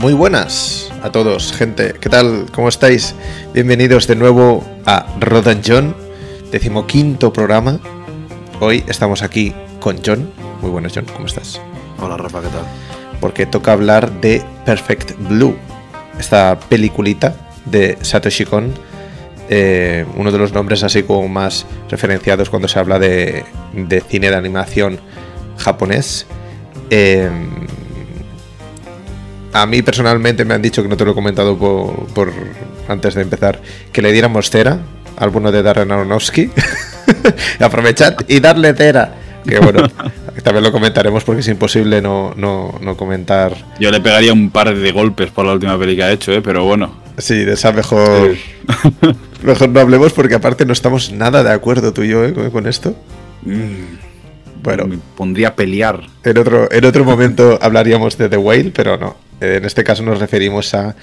Muy buenas a todos, gente. ¿Qué tal? ¿Cómo estáis? Bienvenidos de nuevo a Rodan John, decimoquinto programa. Hoy estamos aquí con John. Muy buenas, John. ¿Cómo estás? Hola, Rafa, ¿qué tal? Porque toca hablar de Perfect Blue, esta peliculita de Satoshi Kon. eh, uno de los nombres así como más referenciados cuando se habla de, de cine de animación japonés. Eh, a mí personalmente me han dicho que no te lo he comentado por, por- antes de empezar, que le diéramos cera al bueno de Darren Aronofsky. Aprovechad y darle cera. Que bueno, también lo comentaremos porque es imposible no, no, no comentar. Yo le pegaría un par de golpes por la última peli que ha hecho, ¿eh? pero bueno. Sí, de esa mejor. Mejor no hablemos porque aparte no estamos nada de acuerdo tú y yo ¿eh? con, con esto. Mm, Bueno, Me pondría a pelear. en otro, en otro momento hablaríamos de The Whale, pero no. Eh, En este caso nos referimos a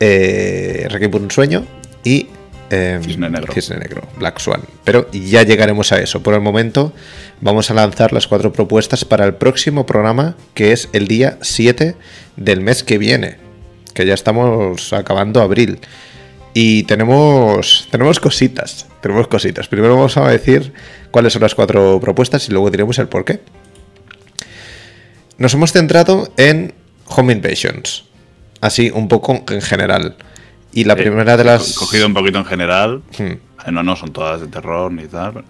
eh, Requiem por un sueño y eh, Cisne Negro. Cisne Negro, Black Swan. Pero ya llegaremos a eso. Por el momento vamos a lanzar las cuatro propuestas para el próximo programa, que es el día 7 del mes que viene, que ya estamos acabando abril. Y tenemos, tenemos cositas, tenemos cositas. Primero vamos a decir cuáles son las cuatro propuestas y luego diremos el por qué. Nos hemos centrado en Home Invasions, así un poco en general. Y la Eh, primera de las... Cogido un poquito en general. Hmm. Eh, No, no son todas de terror ni tal.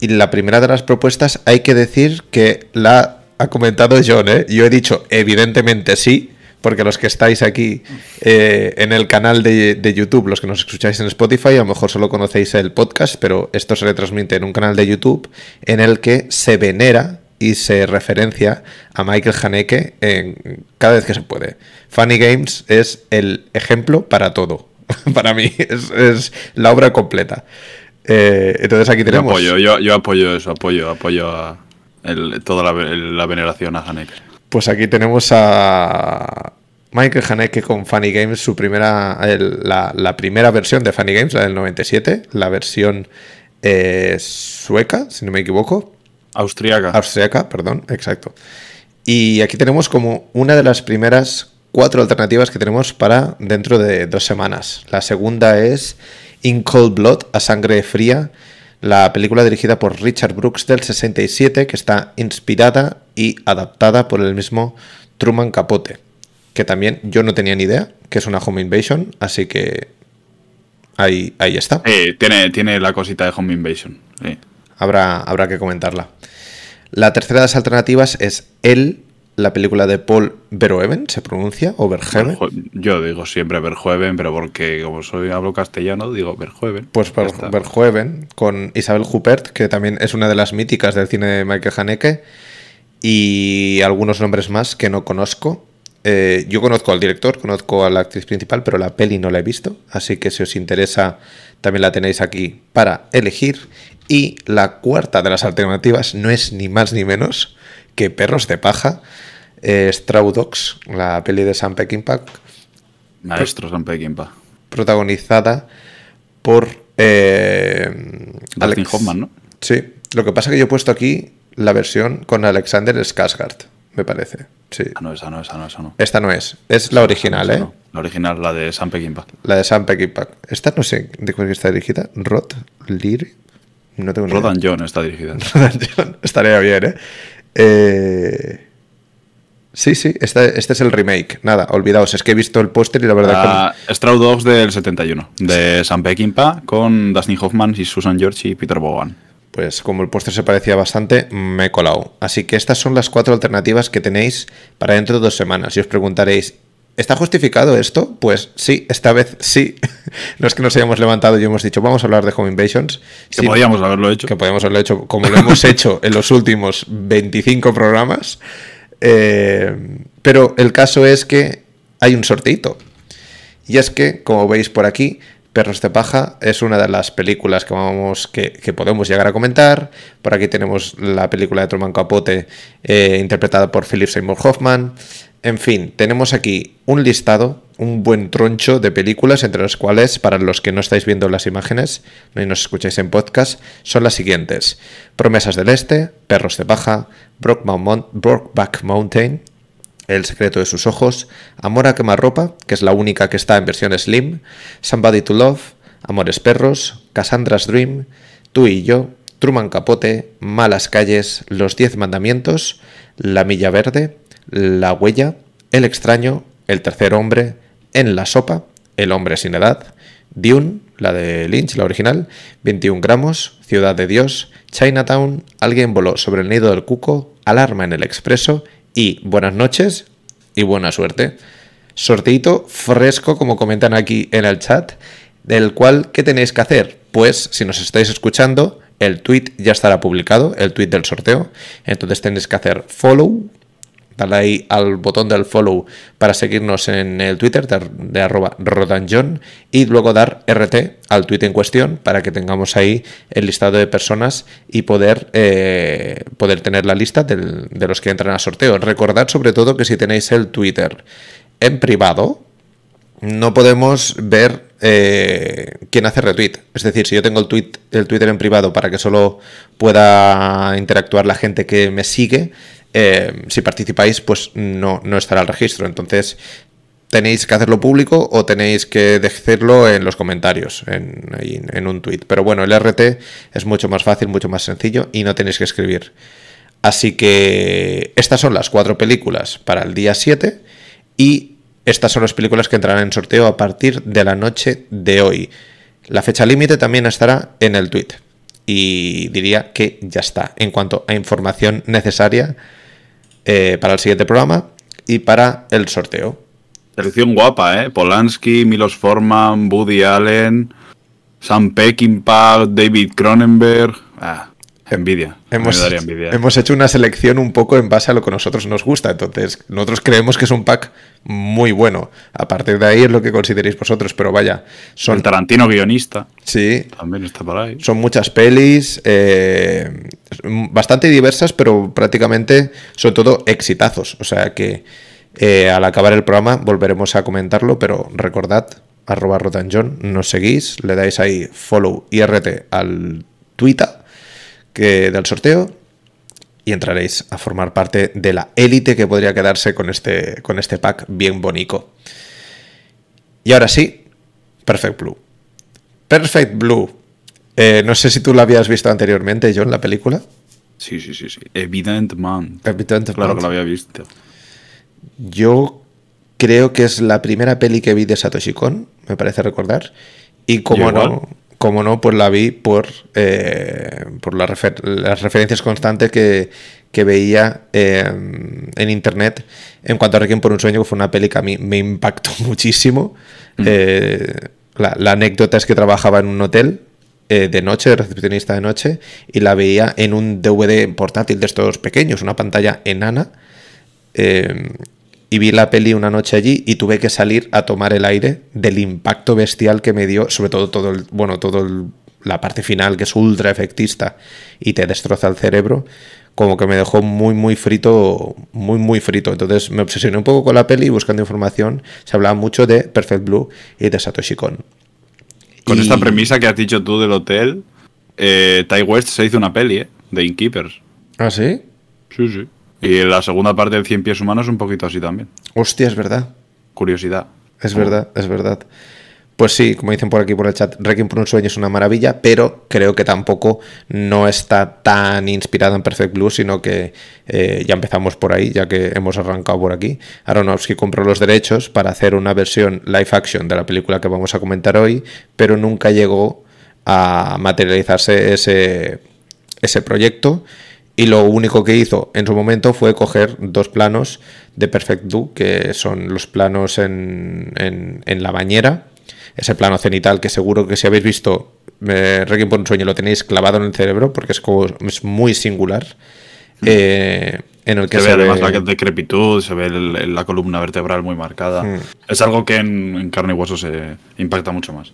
Y la primera de las propuestas hay que decir que la ha comentado John, ¿eh? Yo he dicho evidentemente sí, porque los que estáis aquí eh, en el canal de, de YouTube, los que nos escucháis en Spotify, a lo mejor solo conocéis el podcast, pero esto se retransmite en un canal de YouTube en el que se venera y se referencia a Michael Haneke en, cada vez que se puede. Funny Games es el ejemplo para todo. para mí es, es la obra completa. Eh, entonces aquí Yo tenemos... apoyo, yo, yo apoyo eso, apoyo, apoyo a el- toda la, la veneración a Haneke. Pues aquí tenemos a Michael Haneke con Funny Games, su primera, el- la, la primera versión de Funny Games, la del 97, la versión eh, sueca, si no me equivoco, Austriaca. austriaca, perdón, exacto. Y aquí tenemos como una de las primeras cuatro alternativas que tenemos para dentro de dos semanas. La segunda es In Cold Blood, a sangre fría, la película dirigida por Richard Brooks del 67, que está inspirada y adaptada por el mismo Truman Capote, que también yo no tenía ni idea que es una home invasion, así que ahí, ahí está. Eh, tiene, tiene la cosita de Home Invasion. Habrá, habrá que comentarla. La tercera de las alternativas es El, la película de Paul Verhoeven, ¿se pronuncia? ¿O Verhoeven? Yo digo siempre Verjueven, pero porque como soy hablo castellano, digo Verjueven. Pues. Verhoeven, con Isabel Huppert, que también es una de las míticas del cine de Michael Haneke, y algunos nombres más que no conozco. Eh, yo conozco al director, conozco a la actriz principal, pero la peli no la he visto, así que si os interesa, también la tenéis aquí para elegir. Y la cuarta de las alternativas no es ni más ni menos que Perros de Paja, eh, Straw Dogs, la peli de Sam Peckinpah, Maestro San Peckinpah. protagonizada por eh, Dustin Hoffman, ¿no? Sí, lo que pasa es que yo he puesto aquí la versión con Alexander Skarsgård, me parece. Sí. Ah, no, esa no, esa no, esa no. Esta no es, es la original, ¿eh? no. La original, la de San Peckinpah. La de Sam Peckinpah. Esta no sé de cuál está dirigida. Rod Leary. No tengo ni idea. Rodan John está dirigida. Rodan John. Estaría bien, ¿eh? Eh, Sí, sí, este, este es el remake. Nada, olvidaos, es que he visto el póster y la verdad Ah, Straw Dogs del 71, de Sam Peckinpah, con Dustin Hoffman y Susan George y Peter Bogan. que, pues como el póster se parecía bastante, me he colado. Así que estas son las cuatro alternativas que tenéis para dentro de dos semanas. Y os preguntaréis, ¿está justificado esto? Pues sí, esta vez sí. no es que nos hayamos levantado y hemos dicho, vamos a hablar de Home Invasions. Que Sí, podíamos haberlo hecho. que podemos haberlo hecho como lo hemos hecho en los últimos 25 programas. Eh, pero el caso es que hay un sorteito. Y es que, como veis por aquí, Perros de Paja es una de las películas que, vamos, que, que podemos llegar a comentar. Por aquí tenemos la película de Truman Capote eh, interpretada por Philip Seymour Hoffman. En fin, tenemos aquí un listado, un buen troncho de películas, entre las cuales, para los que no estáis viendo las imágenes y nos escucháis en podcast, son las siguientes. Promesas del Este, Perros de Paja, Brokeback Mountain, El secreto de sus ojos, Amor a quemarropa, que es la única que está en versión slim, Somebody to Love, Amores perros, Cassandra's Dream, Tú y yo, Truman Capote, Malas calles, Los Diez Mandamientos, La Milla Verde, La Huella, El extraño, El tercer hombre, En la sopa, El hombre sin edad, Dune, la de Lynch, la original, 21 gramos, Ciudad de Dios, Chinatown, Alguien voló sobre el nido del cuco, Alarma en el expreso y Buenas noches y buena suerte. Sorteito fresco, como comentan aquí en el chat, del cual, ¿qué tenéis que hacer? Pues, si nos estáis escuchando, el tweet ya estará publicado, el tweet del sorteo. Entonces tenéis que hacer follow, darle ahí al botón del follow para seguirnos en el Twitter de, arroba rodanjohn y luego dar RT al tweet en cuestión para que tengamos ahí el listado de personas y poder, eh, poder tener la lista de los que entran a sorteo. Recordad sobre todo que si tenéis el Twitter en privado, no podemos ver eh, quién hace retweet. Es decir, si yo tengo el Twitter en privado para que solo pueda interactuar la gente que me sigue, eh, si participáis, pues no, no estará el registro. Entonces, tenéis que hacerlo público o tenéis que decirlo en los comentarios, en, en, un tweet. Pero bueno, el RT es mucho más fácil, mucho más sencillo y no tenéis que escribir. Así que estas son las cuatro películas para el día 7 y estas son las películas que entrarán en sorteo a partir de la noche de hoy. La fecha límite también estará en el tweet. Y diría que ya está. En cuanto a información necesaria eh, para el siguiente programa y para el sorteo. Selección guapa, ¿eh? Polanski, Milos Forman, Woody Allen, Sam Peckinpah, David Cronenberg. Ah, Envidia. Hemos, hemos hecho una selección un poco en base a lo que a nosotros nos gusta. Entonces, nosotros creemos que es un pack muy bueno. A partir de ahí es lo que consideréis vosotros, pero vaya. Son... El Tarantino guionista. Sí. También está por ahí. Son muchas pelis, eh, bastante diversas, pero prácticamente son todo exitazos. O sea que eh, al acabar el programa volveremos a comentarlo, pero recordad, arroba rotanjohn, nos seguís, le dais ahí follow y RT al Twitter que, del sorteo y entraréis a formar parte de la élite que podría quedarse con este, con este pack bien bonito. Y ahora sí, Perfect Blue. Perfect Blue. Eh, no sé si tú la habías visto anteriormente, John, la película. Sí, sí, sí, sí. Evident Man. Evident claro que la había visto. Yo creo que es la primera peli que vi de Satoshi Kon, me parece recordar. Y como no, como no, pues la vi por, eh, por las referencias constantes que, veía eh, en internet en cuanto a Requiem por un sueño, que fue una peli que a mí me impactó muchísimo. Mm. Eh, la, anécdota es que trabajaba en un hotel de noche, de recepcionista de noche, y la veía en un DVD portátil de estos pequeños, una pantalla enana y vi la peli una noche allí y tuve que salir a tomar el aire del impacto bestial que me dio, sobre todo todo el, bueno, todo la parte final que es ultra efectista y te destroza el cerebro, como que me dejó muy muy frito, muy muy frito. Entonces me obsesioné un poco con la peli buscando información, se hablaba mucho de Perfect Blue y de Satoshi Kon. Con esta premisa que has dicho tú del hotel, eh, Ty West se hizo una peli, ¿eh? De Innkeepers. ¿Ah, sí? Sí, sí. Y la segunda parte del 100 pies humanos es un poquito así también. Hostia, es verdad. Curiosidad. Es verdad, es verdad. Pues sí, como dicen por aquí por el chat, Requiem por un sueño es una maravilla, pero creo que tampoco no está tan inspirado en Perfect Blue, sino que eh, ya empezamos por ahí, ya que hemos arrancado por aquí. Aronofsky compró los derechos para hacer una versión live action de la película que vamos a comentar hoy, pero nunca llegó a materializarse ese, ese proyecto y lo único que hizo en su momento fue coger dos planos de Perfect Do, que son los planos en, en, la bañera, ese plano cenital que seguro que si habéis visto eh, Requiem por un sueño lo tenéis clavado en el cerebro porque es, como, es muy singular. Mm. Eh, en el que se, ve además la decrepitud, se ve la columna vertebral muy marcada. Mm. Es algo que en, en, carne y hueso se impacta mucho más.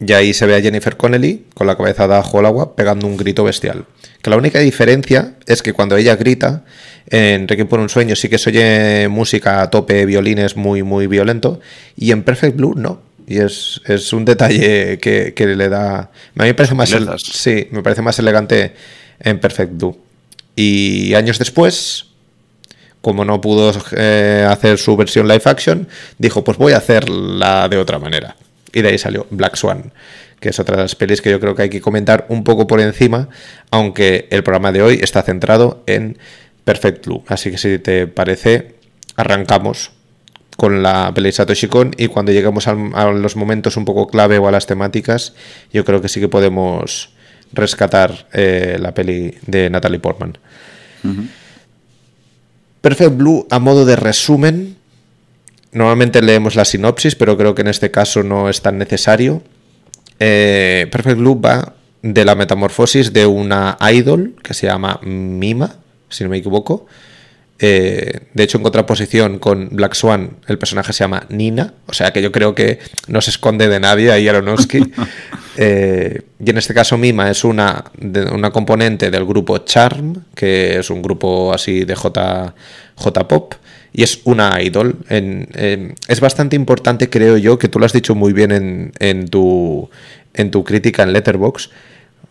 Y ahí se ve a Jennifer Connelly con la cabeza de ajo al agua pegando un grito bestial. Que la única diferencia es que cuando ella grita, en Requiem por un sueño sí que se oye música a tope, violines muy, muy violento, y en Perfect Blue no. Y es, un detalle que, le da. A mí me parece más. sí, me parece más elegante en Perfect Blue. Y años después, como no pudo eh, hacer su versión live action, dijo, pues voy a hacerla de otra manera. Y de ahí salió Black Swan, que es otra de las pelis que yo creo que hay que comentar un poco por encima, aunque el programa de hoy está centrado en Perfect Blue. Así que si te parece, arrancamos con la peli de Satoshi Kon y cuando lleguemos a, los momentos un poco clave o a las temáticas, yo creo que sí que podemos rescatar eh, la peli de Natalie Portman. Perfect Blue, a modo de resumen, normalmente leemos la sinopsis, pero creo que en este caso no es tan necesario. Eh, Perfect Blue va de la metamorfosis de una idol que se llama Mima, si no me equivoco. Eh, de hecho, en contraposición con Black Swan, el personaje se llama Nina, o sea que yo creo que no se esconde de nadie ahí Aronofsky. Eh, y en este caso, Mima es una, una componente del grupo Charm, que es un grupo así de J, J-pop, y es una idol. es bastante importante, creo yo, que tú lo has dicho muy bien en, en, tu, en tu crítica en Letterboxd,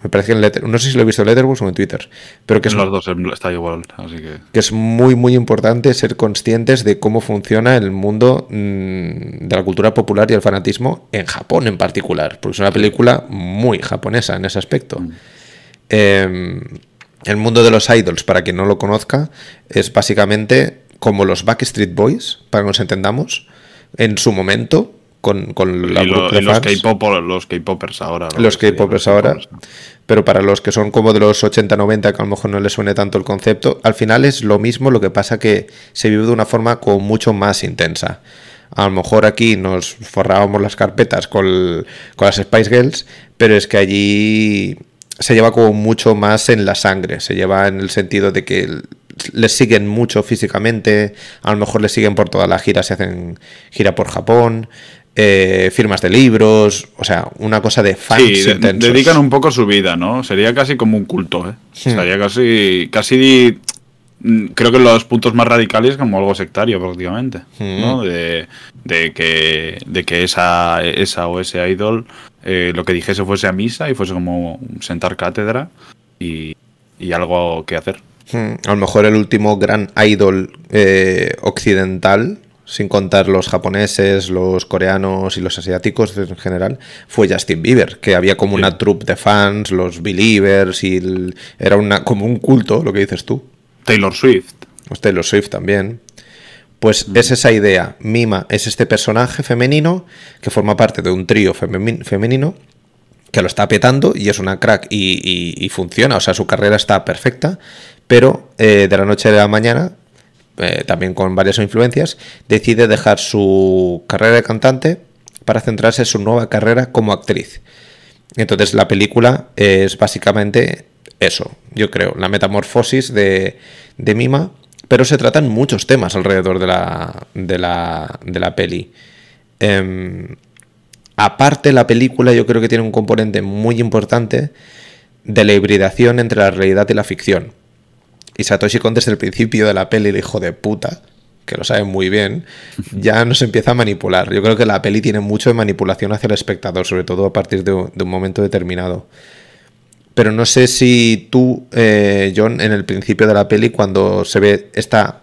me parece que en Letter, no sé si lo he visto en Letterboxd o en Twitter, pero que es, los dos está igual, así que... que es muy muy importante ser conscientes de cómo funciona el mundo mm, de la cultura popular y el fanatismo en Japón en particular, porque es una película muy japonesa en ese aspecto. Mm. Em, el mundo de los idols, para quien no lo conozca, es básicamente como los Backstreet Boys, para que nos entendamos, en su momento, con, con la los K-popers ahora. Los K-popers ahora. Pero para los que son como de los 80-90, que a lo mejor no les suene tanto el concepto, al final es lo mismo, lo que pasa que se vive de una forma como mucho más intensa. A lo mejor aquí nos forrábamos las carpetas con, con las Spice Girls, pero es que allí se lleva como mucho más en la sangre, se lleva en el sentido de que les siguen mucho físicamente, a lo mejor les siguen por toda la gira, se hacen gira por Japón, eh, firmas de libros, o sea, una cosa de fans sí, dedican un poco su vida, ¿no? Sería casi como un culto, ¿eh? Hmm. Sería casi, casi, mm, creo que los puntos más radicales como algo sectario prácticamente, ¿no? Hmm. De, que, de que esa, esa o ese idol eh, lo que dijese fuese a misa y fuese como sentar cátedra y, algo que hacer. Hmm. A lo mejor el último gran idol eh, occidental sin contar los japoneses, los coreanos y los asiáticos en general, fue Justin Bieber, que había como una troupe de fans, los Believers, y era una, como un culto, lo que dices tú. Taylor Swift. Pues Taylor Swift también. Pues es esa idea. Mima es este personaje femenino que forma parte de un trío femenino que lo está petando y es una crack y, funciona, o sea, su carrera está perfecta, pero eh, de la noche a la mañana eh, también con varias influencias, decide dejar su carrera de cantante para centrarse en su nueva carrera como actriz. Entonces la película es básicamente eso, yo creo, la metamorfosis de, Mima, pero se tratan muchos temas alrededor de la, de la, de la peli. Em, aparte, la película yo creo que tiene un componente muy importante de la hibridación entre la realidad y la ficción. Y Satoshi Kon desde el principio de la peli, el hijo de puta, que lo sabe muy bien, ya nos empieza a manipular. Yo creo que la peli tiene mucho de manipulación hacia el espectador, sobre todo a partir de, un momento determinado. Pero no sé si tú, eh, John, en el principio de la peli, cuando se ve esta,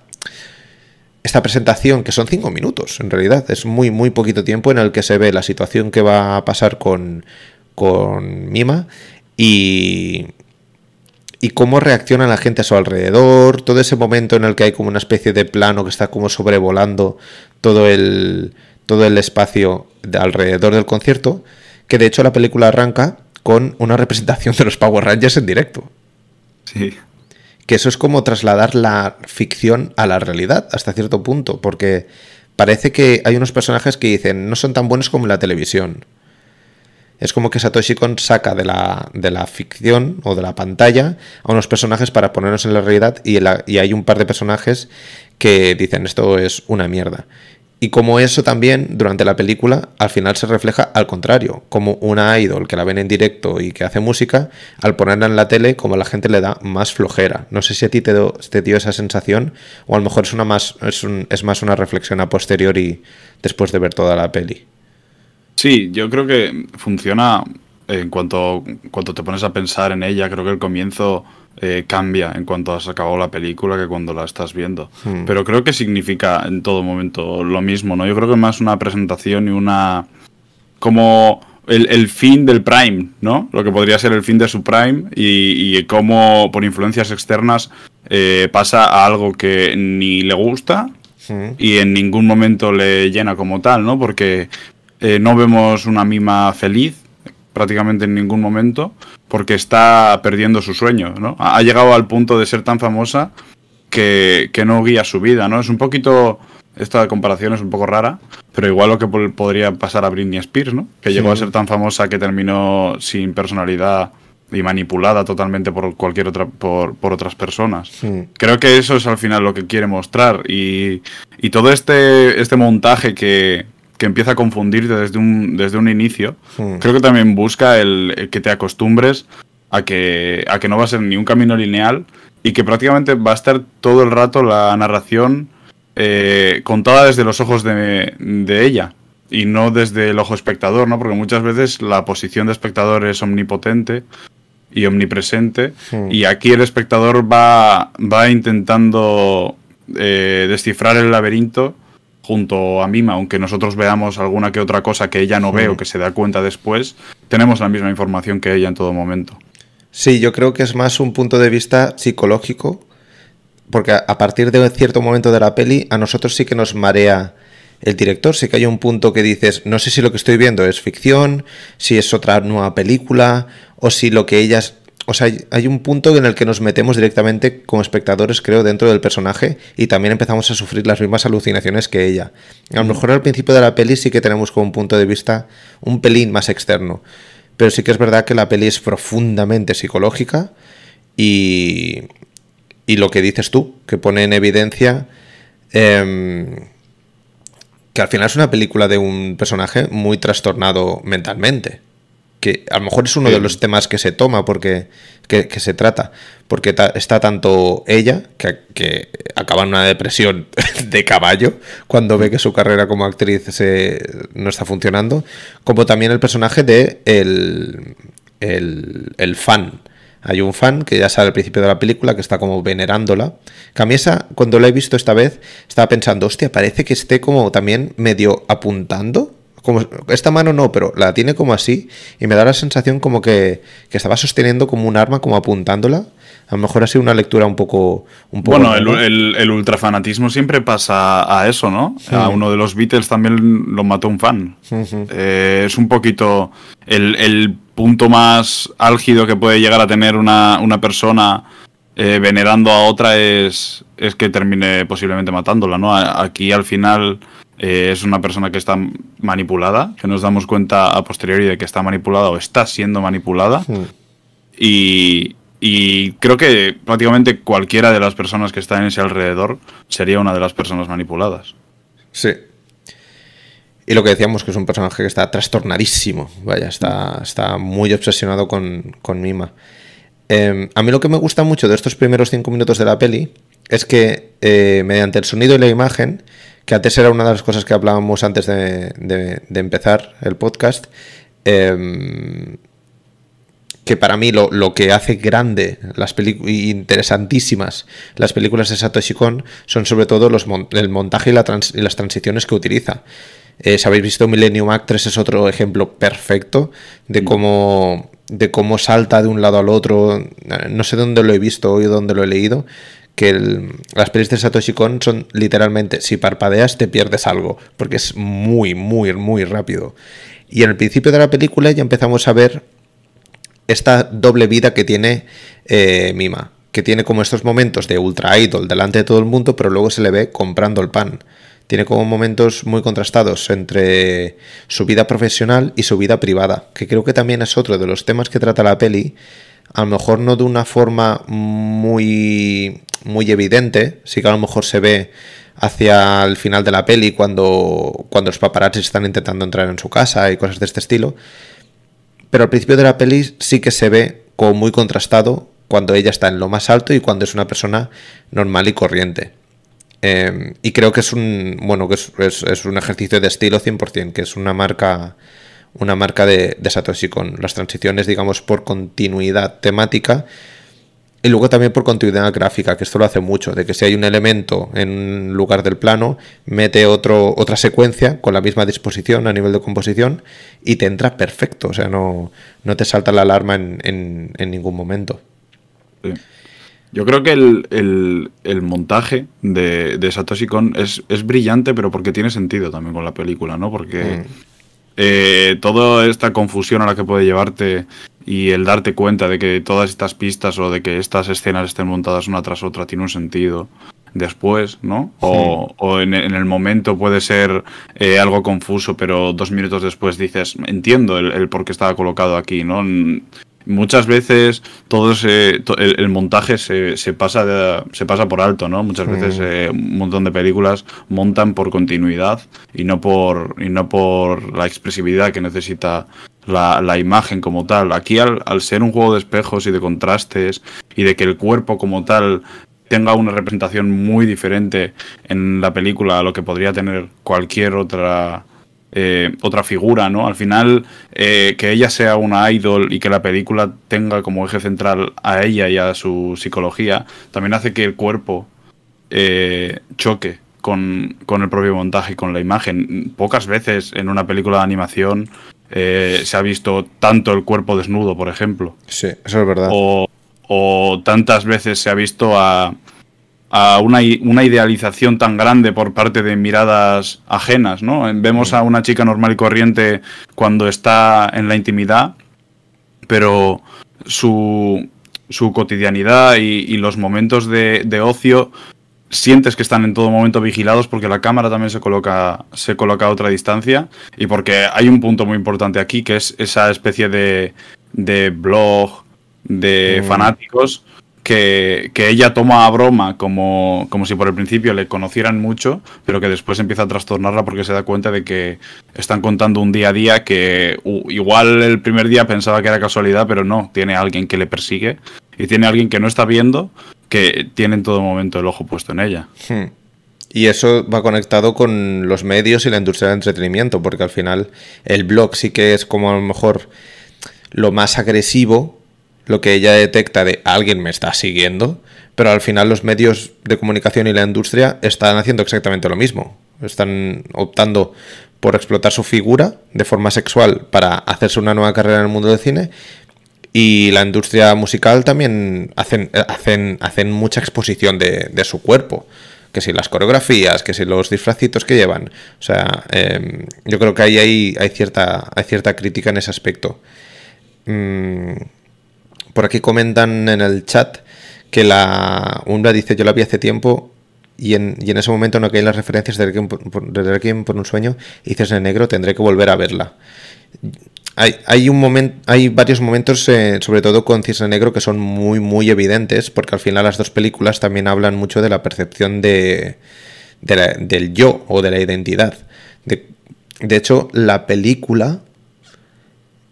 esta presentación, que son cinco minutos, en realidad, es muy, muy poquito tiempo en el que se ve la situación que va a pasar con, con Mima y, y cómo reacciona la gente a su alrededor, todo ese momento en el que hay como una especie de plano que está como sobrevolando todo el, todo el espacio de alrededor del concierto, que de hecho la película arranca con una representación de los Power Rangers en directo. Sí. Que eso es como trasladar la ficción a la realidad hasta cierto punto, porque parece que hay unos personajes que dicen no son tan buenos como en la televisión. Es como que Satoshi Kon saca de la, de la ficción o de la pantalla a unos personajes para ponernos en la realidad y, hay un par de personajes que dicen esto es una mierda. Y como eso también durante la película al final se refleja al contrario, como una idol que la ven en directo y que hace música, al ponerla en la tele como la gente le da más flojera. No sé si a ti te, dio esa sensación o a lo mejor es, una más, es más una reflexión a posteriori después de ver toda la peli. Sí, yo creo que funciona en cuanto, cuanto te pones a pensar en ella, creo que el comienzo eh, cambia en cuanto has acabado la película que cuando la estás viendo. Hmm. Pero creo que significa en todo momento lo mismo, ¿no? Yo creo que más una presentación y una... como el, el fin del Prime, ¿no? Lo que podría ser el fin de su Prime y, y cómo por influencias externas eh, pasa a algo que ni le gusta Mm. y en ningún momento le llena como tal, ¿no? Porque eh, no vemos una mima feliz prácticamente en ningún momento porque está perdiendo su sueño, ¿no? Ha llegado al punto de ser tan famosa que, que no guía su vida, ¿no? Es un poquito... Esta comparación es un poco rara, pero igual lo que po- podría pasar a Britney Spears, ¿no? Que llegó a ser tan famosa que terminó sin personalidad y manipulada totalmente por cualquier otra por, por otras personas. Creo que eso es al final lo que quiere mostrar y, y todo este, este montaje que, que empieza a confundirte desde un, desde un inicio, Mm. creo que también busca el, el que te acostumbres a que, a que no va a ser ni un camino lineal y que prácticamente va a estar todo el rato la narración eh, contada desde los ojos de, de ella y no desde el ojo espectador, ¿no? Porque muchas veces la posición de espectador es omnipotente y omnipresente Hmm. y aquí el espectador va, va intentando eh, descifrar el laberinto junto a Mima, aunque nosotros veamos alguna que otra cosa que ella no ve o que se da cuenta después, tenemos la misma información que ella en todo momento. Sí, yo creo que es más un punto de vista psicológico, porque a a partir de cierto momento de la peli, a nosotros sí que nos marea el director, sí que hay un punto que dices, no sé si lo que estoy viendo es ficción, si es otra nueva película, o si lo que ellas... O sea, hay- un punto en el que nos metemos directamente como espectadores, creo, dentro del personaje y también empezamos a sufrir las mismas alucinaciones que ella. A lo mejor al principio de la peli sí que tenemos como un punto de vista un pelín más externo, pero sí que es verdad que la peli es profundamente psicológica y, y lo que dices tú, que pone en evidencia em, que al final es una película de un personaje muy trastornado mentalmente. Que a lo mejor es uno de los temas que se toma, porque que, que se trata. Porque ta- está tanto ella, que, que acaba en una depresión de caballo cuando ve que su carrera como actriz se, no está funcionando, como también el personaje de el, el, el fan. Hay un fan que ya sale al principio de la película que está como venerándola. Que a mí esa, cuando la he visto esta vez, estaba pensando, hostia, parece que esté como también medio apuntando. Como, esta mano no, pero la tiene como así. Y me da la sensación como que, que estaba sosteniendo como un arma, como apuntándola. A lo mejor ha sido una lectura un poco. Un poco Bueno, el, el, el ultrafanatismo siempre pasa a eso, ¿no? A uno de los Beatles también lo mató un fan. Eh, es un poquito el, el punto más álgido que puede llegar a tener una, una persona eh, venerando a otra es, es que termine posiblemente matándola, ¿no? Aquí al final eh, es una persona que está manipulada, que nos damos cuenta a posteriori de que está manipulada o está siendo manipulada. Y, y creo que prácticamente cualquiera de las personas que está en ese alrededor sería una de las personas manipuladas. Sí. Y lo que decíamos que es un personaje que está trastornadísimo. Vaya, está, está muy obsesionado con, con Mima. Eh, a mí lo que me gusta mucho de estos primeros cinco minutos de la peli es que eh, mediante el sonido y la imagen, que antes era una de las cosas que hablábamos antes de, de- de empezar el podcast, eh, que para mí lo, lo que hace grande las películas interesantísimas las películas de Satoshi Kon son sobre todo los mon- el montaje y, la trans- y las transiciones que utiliza. Eh, si habéis visto Millennium Actress es otro ejemplo perfecto de cómo de cómo salta de un lado al otro. No sé dónde lo he visto hoy o dónde lo he leído. Que el- las pelis de Satoshi Kon son literalmente, si parpadeas te pierdes algo, porque es muy, muy, muy rápido. Y en el principio de la película ya empezamos a ver esta doble vida que tiene eh, Mima, que tiene como estos momentos de ultra idol delante de todo el mundo, pero luego se le ve comprando el pan. Tiene como momentos muy contrastados entre su vida profesional y su vida privada, que creo que también es otro de los temas que trata la peli, a lo mejor no de una forma muy, muy evidente, sí que a lo mejor se ve hacia el final de la peli cuando, cuando los paparazzi están intentando entrar en su casa y cosas de este estilo, pero al principio de la peli sí que se ve como muy contrastado cuando ella está en lo más alto y cuando es una persona normal y corriente. Eh, y creo que es un bueno que es, es- un ejercicio de estilo 100%, que es una marca una marca de, de Satoshi Kon. Las transiciones, digamos, por continuidad temática y luego también por continuidad gráfica, que esto lo hace mucho, de que si hay un elemento en lugar del plano, mete otro, otra secuencia con la misma disposición a nivel de composición y te entra perfecto, o sea, no, no te salta la alarma en, ningún momento. Yo creo que el, montaje de, Satoshi Kon es, brillante, pero porque tiene sentido también con la película, ¿no? Porque mm. eh, toda esta confusión a la que puede llevarte y el darte cuenta de que todas estas pistas o de que estas escenas estén montadas una tras otra tiene un sentido después, ¿no? O, o en, el momento puede ser eh, algo confuso, pero dos minutos después dices, entiendo el, por qué estaba colocado aquí, ¿no? Muchas veces todo ese, el, montaje se, se pasa se pasa por alto, ¿no? Muchas veces eh, un montón de películas montan por continuidad y no por, y no por la expresividad que necesita la, imagen como tal. Aquí al, ser un juego de espejos y de contrastes y de que el cuerpo como tal tenga una representación muy diferente en la película a lo que podría tener cualquier otra eh, otra figura, ¿no? Al final, eh, que ella sea una idol y que la película tenga como eje central a ella y a su psicología, también hace que el cuerpo eh, choque con, con, el propio montaje y con la imagen. Pocas veces en una película de animación eh, se ha visto tanto el cuerpo desnudo, por ejemplo. Sí, eso es verdad. O, tantas veces se ha visto a, a una, una, idealización tan grande por parte de miradas ajenas, ¿no? Vemos a una chica normal y corriente cuando está en la intimidad, pero su, su cotidianidad y, los momentos de, de, ocio sientes que están en todo momento vigilados porque la cámara también se coloca, se coloca a otra distancia y porque hay un punto muy importante aquí que es esa especie de, de blog de mm. fanáticos que, ella toma a broma como, como si por el principio le conocieran mucho, pero que después empieza a trastornarla porque se da cuenta de que están contando un día a día que igual el primer día pensaba que era casualidad, pero no, tiene alguien que le persigue y tiene alguien que no está viendo que tiene en todo momento el ojo puesto en ella. Hmm. Y eso va conectado con los medios y la industria del entretenimiento, porque al final el blog sí que es como a lo mejor lo más agresivo, lo que ella detecta de alguien me está siguiendo, pero al final los medios de comunicación y la industria están haciendo exactamente lo mismo. Están optando por explotar su figura de forma sexual para hacerse una nueva carrera en el mundo del cine y la industria musical también hacen, hacen, hacen mucha exposición de, su cuerpo. Que si las coreografías, que si los disfracitos que llevan. O sea, em, yo creo que ahí hay, hay, cierta, hay cierta crítica en ese aspecto. Mm, por aquí comentan en el chat que la Umbra dice, yo la vi hace tiempo y en, y en ese momento no caen las referencias de Requiem por, un sueño y dices en negro, tendré que volver a verla hay, un hay varios momentos, eh, sobre todo con Cisne Negro, que son muy, muy evidentes, porque al final las dos películas también hablan mucho de la percepción de, del yo o de la identidad. De, hecho, la película,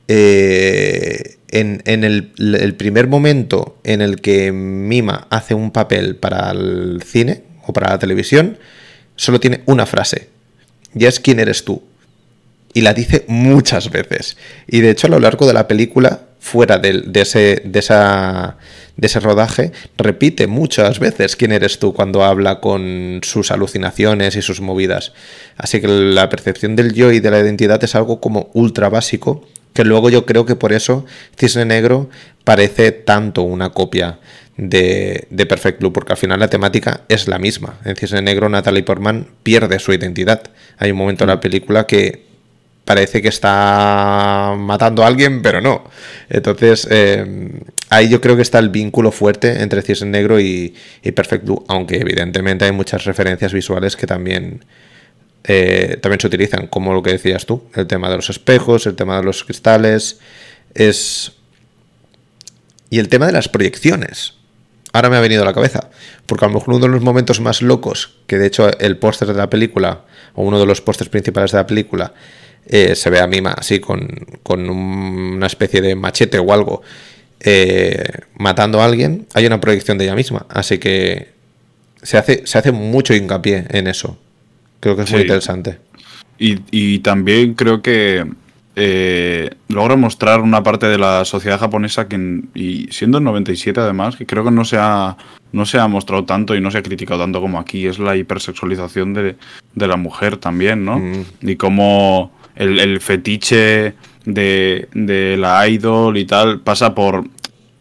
eh, en, en el, el, primer momento en el que Mima hace un papel para el cine o para la televisión, solo tiene una frase, y es quién eres tú y la dice muchas veces. Y de hecho a lo largo de la película, fuera de, ese, de, esa, de ese rodaje, repite muchas veces quién eres tú cuando habla con sus alucinaciones y sus movidas. Así que la percepción del yo y de la identidad es algo como ultra básico, que luego yo creo que por eso Cisne Negro parece tanto una copia de, de, Perfect Blue, porque al final la temática es la misma. En Cisne Negro, Natalie Portman pierde su identidad. Hay un momento en la película que parece que está matando a alguien, pero no. Entonces, eh, ahí yo creo que está el vínculo fuerte entre Cisne Negro y, Perfect Blue, aunque evidentemente hay muchas referencias visuales que también, eh, también se utilizan, como lo que decías tú, el tema de los espejos, el tema de los cristales, es... Y el tema de las proyecciones. Ahora me ha venido a la cabeza, porque a lo mejor uno de los momentos más locos, que de hecho el póster de la película, o uno de los pósters principales de la película, eh, se ve a Mima así con, una especie de machete o algo eh, matando a alguien, hay una proyección de ella misma. Así que se hace, se hace mucho hincapié en eso. Creo que es muy interesante. Y, también creo que eh, logra mostrar una parte de la sociedad japonesa que, y siendo el 97 además, que creo que no se, ha, no se ha mostrado tanto y no se ha criticado tanto como aquí, es la hipersexualización de, de la mujer también, ¿no? Mm. Y cómo el, el fetiche de, de la idol y tal pasa por...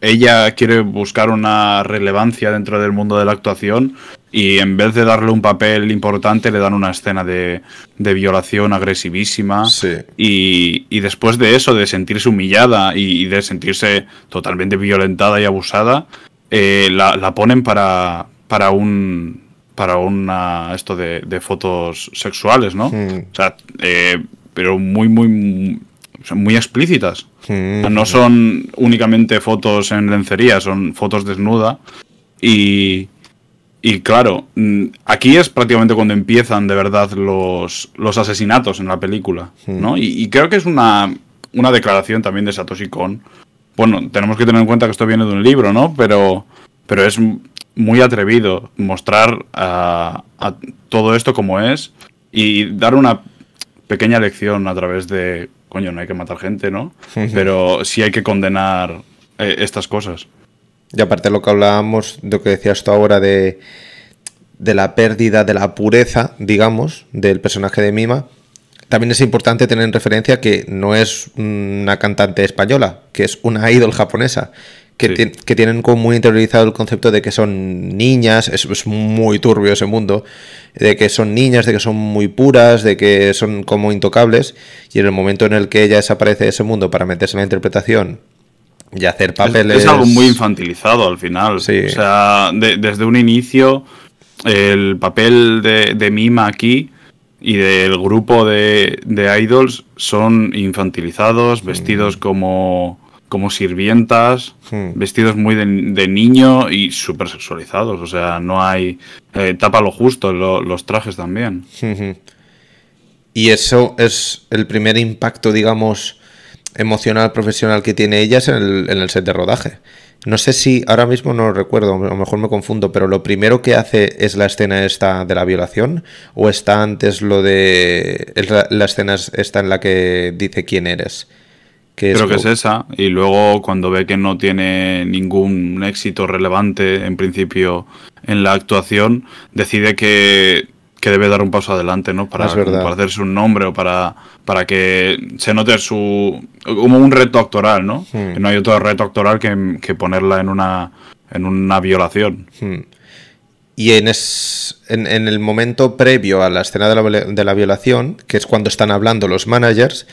Ella quiere buscar una relevancia dentro del mundo de la actuación y en vez de darle un papel importante le dan una escena de, de violación agresivísima Sí. y, y después de eso, de sentirse humillada y, y de sentirse totalmente violentada y abusada, eh, la, la ponen para, para un para una esto de, de fotos sexuales, ¿no? Mm. O sea, eh, pero muy, muy, muy explícitas. Mm. No son únicamente fotos en lencería, son fotos desnuda. Y, y claro, mm, aquí es prácticamente cuando empiezan de verdad los, los asesinatos en la película, ¿no? Y, y creo que es una, una declaración también de Satoshi Kon. Bueno, tenemos que tener en cuenta que esto viene de un libro, ¿no? Pero, pero es muy atrevido mostrar a, a todo esto como es y dar una pequeña lección a través de, coño, no hay que matar gente, ¿no? Pero sí hay que condenar eh, estas cosas. Y aparte lo que hablábamos, de lo que decías tú ahora de, de la pérdida de la pureza, digamos, del personaje de Mima, también es importante tener en referencia que no es una cantante española, que es una idol japonesa, que, Sí. ti- que tienen como muy interiorizado el concepto de que son niñas, es, es muy turbio ese mundo, de que son niñas, de que son muy puras, de que son como intocables, y en el momento en el que ella desaparece de ese mundo para meterse en la interpretación y hacer Es- papeles... Es, algo muy infantilizado al final. Sí. O sea, de- desde un inicio, el papel de, de Mima aquí y del grupo de, de idols son infantilizados, vestidos como, como sirvientas, Hmm. vestidos muy de, de niño y súper sexualizados. O sea, no hay. eh, tapa lo justo lo- los trajes también. Ujú. Y eso es el primer impacto, digamos, emocional, profesional que tiene ellas en el, en el set de rodaje. No sé si, ahora mismo no lo recuerdo, a lo mejor me confundo, pero lo primero que hace es la escena esta de la violación o está antes lo de... es la, la escena es esta en la que dice quién eres. Que Creo que es esa. Y luego cuando ve que no tiene ningún éxito relevante en principio en la actuación, decide que, que debe dar un paso adelante, ¿no? Para, para hacerse un nombre o para, para que se note su... como un reto actoral, ¿no? Hmm. No hay otro reto actoral que, que ponerla en una, en una violación. Hmm. Y en, es, en, en el momento previo a la escena de la, de la violación, que es cuando están hablando los managers,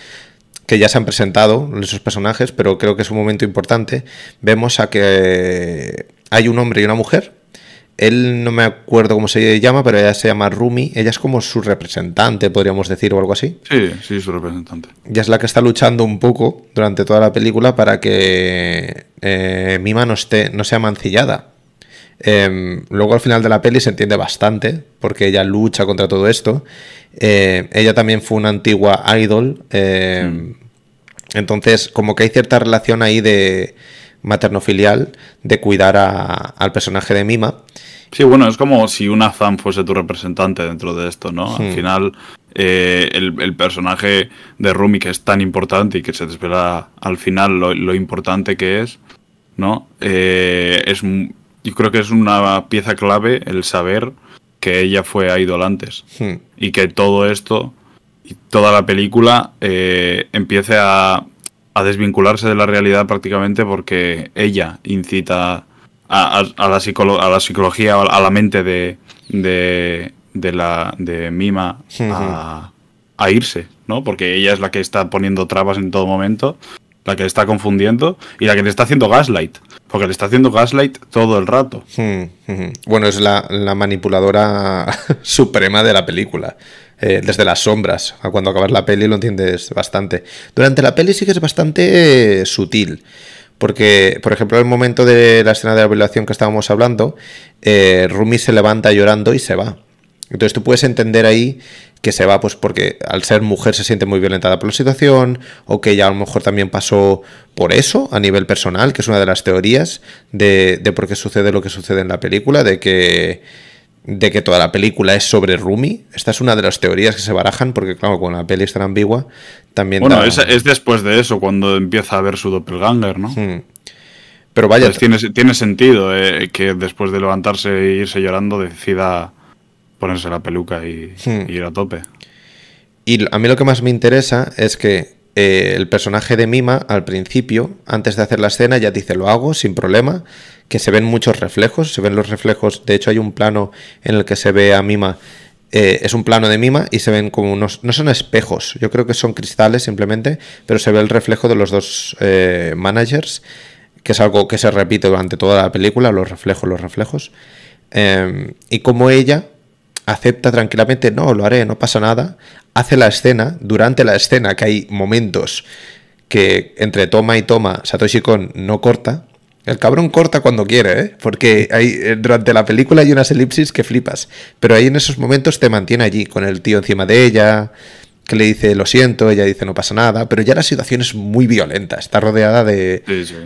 que ya se han presentado esos personajes, pero creo que es un momento importante, vemos a que hay un hombre y una mujer. Él no me acuerdo cómo se llama, pero ella se llama Rumi. Ella es como su representante, podríamos decir, o algo así. Sí, sí, su representante. Ella es la que está luchando un poco durante toda la película para que eh, Mima no, esté, no sea mancillada. Em, luego al final de la peli se entiende bastante porque ella lucha contra todo esto. Eh, ella también fue una antigua idol. em, Entonces, como que hay cierta relación ahí de materno-filial de cuidar a- al personaje de Mima. Sí, bueno, es como si una fan fuese tu representante dentro de esto, ¿no? Al Hmm. final, eh, el, el personaje de Rumi, que es tan importante y que se desvela al final lo, lo importante que es, ¿no? Eh, es, yo creo que es una pieza clave el saber que ella fue idol antes Hmm. y que todo esto y toda la película eh, empiece a, a desvincularse de la realidad prácticamente porque ella incita a, a- a la, psicolo- a la psicología, a la mente de, de, de la, de Mima a, a irse, ¿no? Porque ella es la que está poniendo trabas en todo momento, la que le está confundiendo y la que le está haciendo gaslight, porque le está haciendo gaslight todo el rato. Bueno, es la, la manipuladora suprema de la película. Eh, desde las sombras. A cuando acabas la peli lo entiendes bastante. Durante la peli sí que es bastante eh, sutil. Porque, por ejemplo, en el momento de la escena de la violación que estábamos hablando, eh, Rumi se levanta llorando y se va. Entonces tú puedes entender ahí que se va pues porque al ser mujer se siente muy violentada por la situación o que ella a lo mejor también pasó por eso a nivel personal, que es una de las teorías de, de por qué sucede lo que sucede en la película, de que de que toda la película es sobre Rumi. Esta es una de las teorías que se barajan, porque claro, con la peli es tan ambigua, también... Bueno, es, después de eso, cuando empieza a ver su doppelganger, ¿no? Hmm. Pero vaya... Pues tiene, tiene sentido eh, que después de levantarse e irse llorando decida ponerse la peluca y, hmm. ir a tope. Y a mí lo que más me interesa es que eh, el personaje de Mima al principio, antes de hacer la escena, ya dice lo hago sin problema, que se ven muchos reflejos, se ven los reflejos, de hecho hay un plano en el que se ve a Mima, eh, es un plano de Mima y se ven como unos, no son espejos, yo creo que son cristales simplemente, pero se ve el reflejo de los dos eh, managers, que es algo que se repite durante toda la película, los reflejos, los reflejos, em, y como ella acepta tranquilamente, no, lo haré, no pasa nada, hace la escena, durante la escena, que hay momentos que entre toma y toma Satoshi Kon no corta, el cabrón corta cuando quiere, ¿eh? porque hay, eh, durante la película hay unas elipsis que flipas, pero ahí en esos momentos te mantiene allí, con el tío encima de ella, que le dice lo siento, ella dice no pasa nada, pero ya la situación es muy violenta, está rodeada de,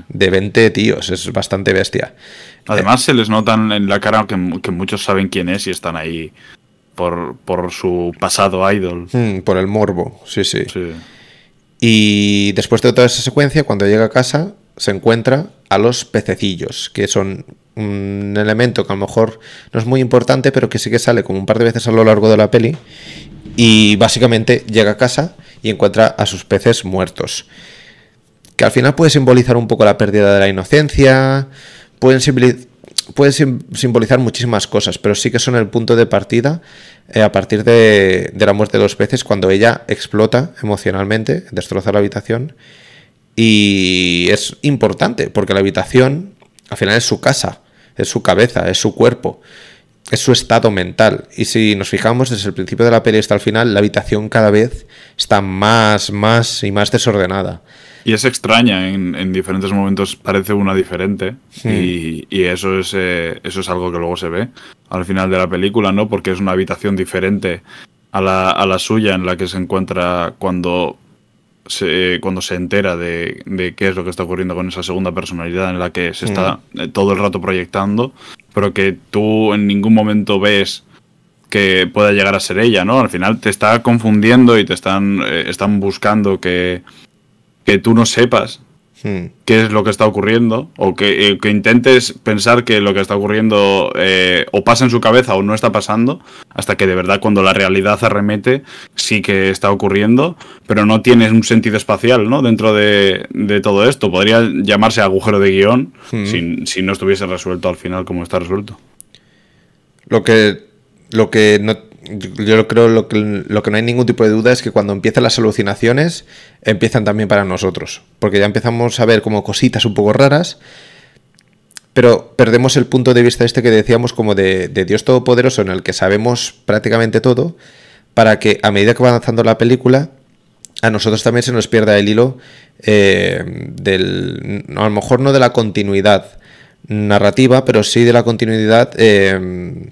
de 20 tíos, es bastante bestia. Además se les notan en la cara que, que muchos saben quién es y están ahí por, por su pasado idol. Hmm, por el morbo, sí, sí, Y después de toda esa secuencia, cuando llega a casa, se encuentra a los pececillos, que son un elemento que a lo mejor no es muy importante, pero que sí que sale como un par de veces a lo largo de la peli. Y básicamente llega a casa y encuentra a sus peces muertos. Que al final puede simbolizar un poco la pérdida de la inocencia, pueden simbolizar puede simbolizar muchísimas cosas, pero sí que son el punto de partida eh, a partir de, la muerte de los peces, cuando ella explota emocionalmente, destroza la habitación. Y es importante, porque la habitación al final es su casa, es su cabeza, es su cuerpo, es su estado mental. Y si nos fijamos desde el principio de la peli hasta el final, la habitación cada vez está más, más y más desordenada. Y es extraña, en, diferentes momentos parece una diferente y, eso, es, eh, eso es algo que luego se ve al final de la película, ¿no? Porque es una habitación diferente a la, a la suya en la que se encuentra cuando se, cuando se entera de, de, qué es lo que está ocurriendo con esa segunda personalidad en la que se está eh, todo el rato proyectando, pero que tú en ningún momento ves que pueda llegar a ser ella, ¿no? Al final te está confundiendo y te están, eh, están buscando que, que tú no sepas hmm. qué es lo que está ocurriendo o que, eh, que, intentes pensar que lo que está ocurriendo eh, o pasa en su cabeza o no está pasando hasta que de verdad cuando la realidad arremete sí que está ocurriendo pero no tienes un sentido espacial ¿no? dentro de, de todo esto podría llamarse agujero de guion hmm. si, si, no estuviese resuelto al final como está resuelto lo que lo que no yo creo lo que, lo que no hay ningún tipo de duda es que cuando empiezan las alucinaciones, empiezan también para nosotros. Porque ya empezamos a ver como cositas un poco raras, pero perdemos el punto de vista este que decíamos como de, Dios Todopoderoso en el que sabemos prácticamente todo, para que a medida que va avanzando la película, a nosotros también se nos pierda el hilo eh, del, a lo mejor no de la continuidad narrativa, pero sí de la continuidad... Eh,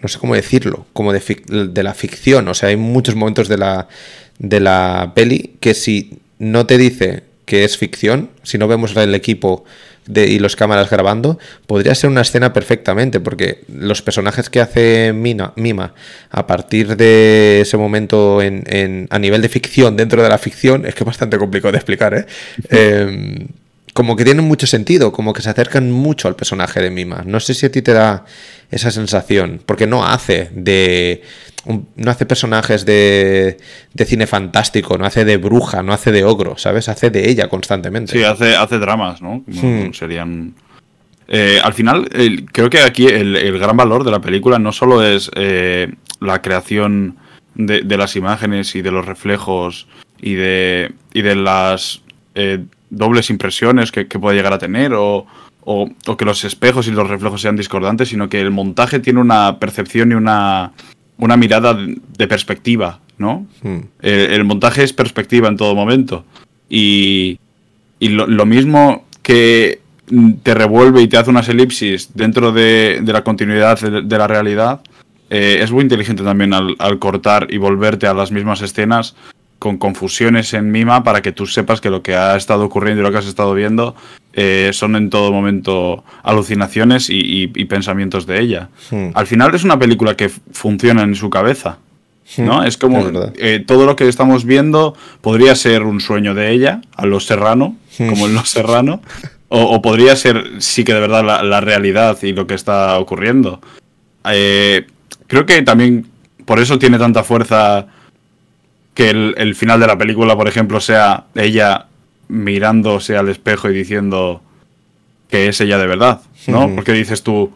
no sé cómo decirlo, como de, la ficción. O sea, hay muchos momentos de la, de la peli que si no te dice que es ficción, si no vemos el equipo de, y los cámaras grabando, podría ser una escena perfectamente, porque los personajes que hace Mina, Mima a partir de ese momento en, a nivel de ficción, dentro de la ficción, es que es bastante complicado de explicar, ¿eh? eh como que tienen mucho sentido, como que se acercan mucho al personaje de Mima. No sé si a ti te da esa sensación, porque no hace de no hace personajes de, de, cine fantástico, no hace de bruja, no hace de ogro, ¿sabes? Hace de ella constantemente. Sí, hace, hace dramas, ¿no? Hmm. Serían... Eh, al final, creo que aquí el, gran valor de la película no solo es eh, la creación de, las imágenes y de los reflejos y de, y de las eh, dobles impresiones que, puede llegar a tener o, que los espejos y los reflejos sean discordantes, sino que el montaje tiene una percepción y una, una mirada de perspectiva, ¿no? Hmm. El, montaje es perspectiva en todo momento. Y, y lo, mismo que te revuelve y te hace unas elipsis dentro de, la continuidad de, la realidad, eh, es muy inteligente también al, al, cortar y volverte a las mismas escenas con confusiones en Mima para que tú sepas que lo que ha estado ocurriendo y lo que has estado viendo eh, son en todo momento alucinaciones y, pensamientos de ella. Hmm. Al final es una película que funciona en su cabeza. ¿no? Hmm. Es como Es verdad. eh, todo lo que estamos viendo podría ser un sueño de ella, a los serrano, Hmm. como en los serrano, o, o podría ser sí que de verdad la, la realidad y lo que está ocurriendo. Eh, creo que también por eso tiene tanta fuerza que el, el final de la película, por ejemplo, sea ella mirándose al espejo y diciendo que es ella de verdad, ¿no? Porque dices tú,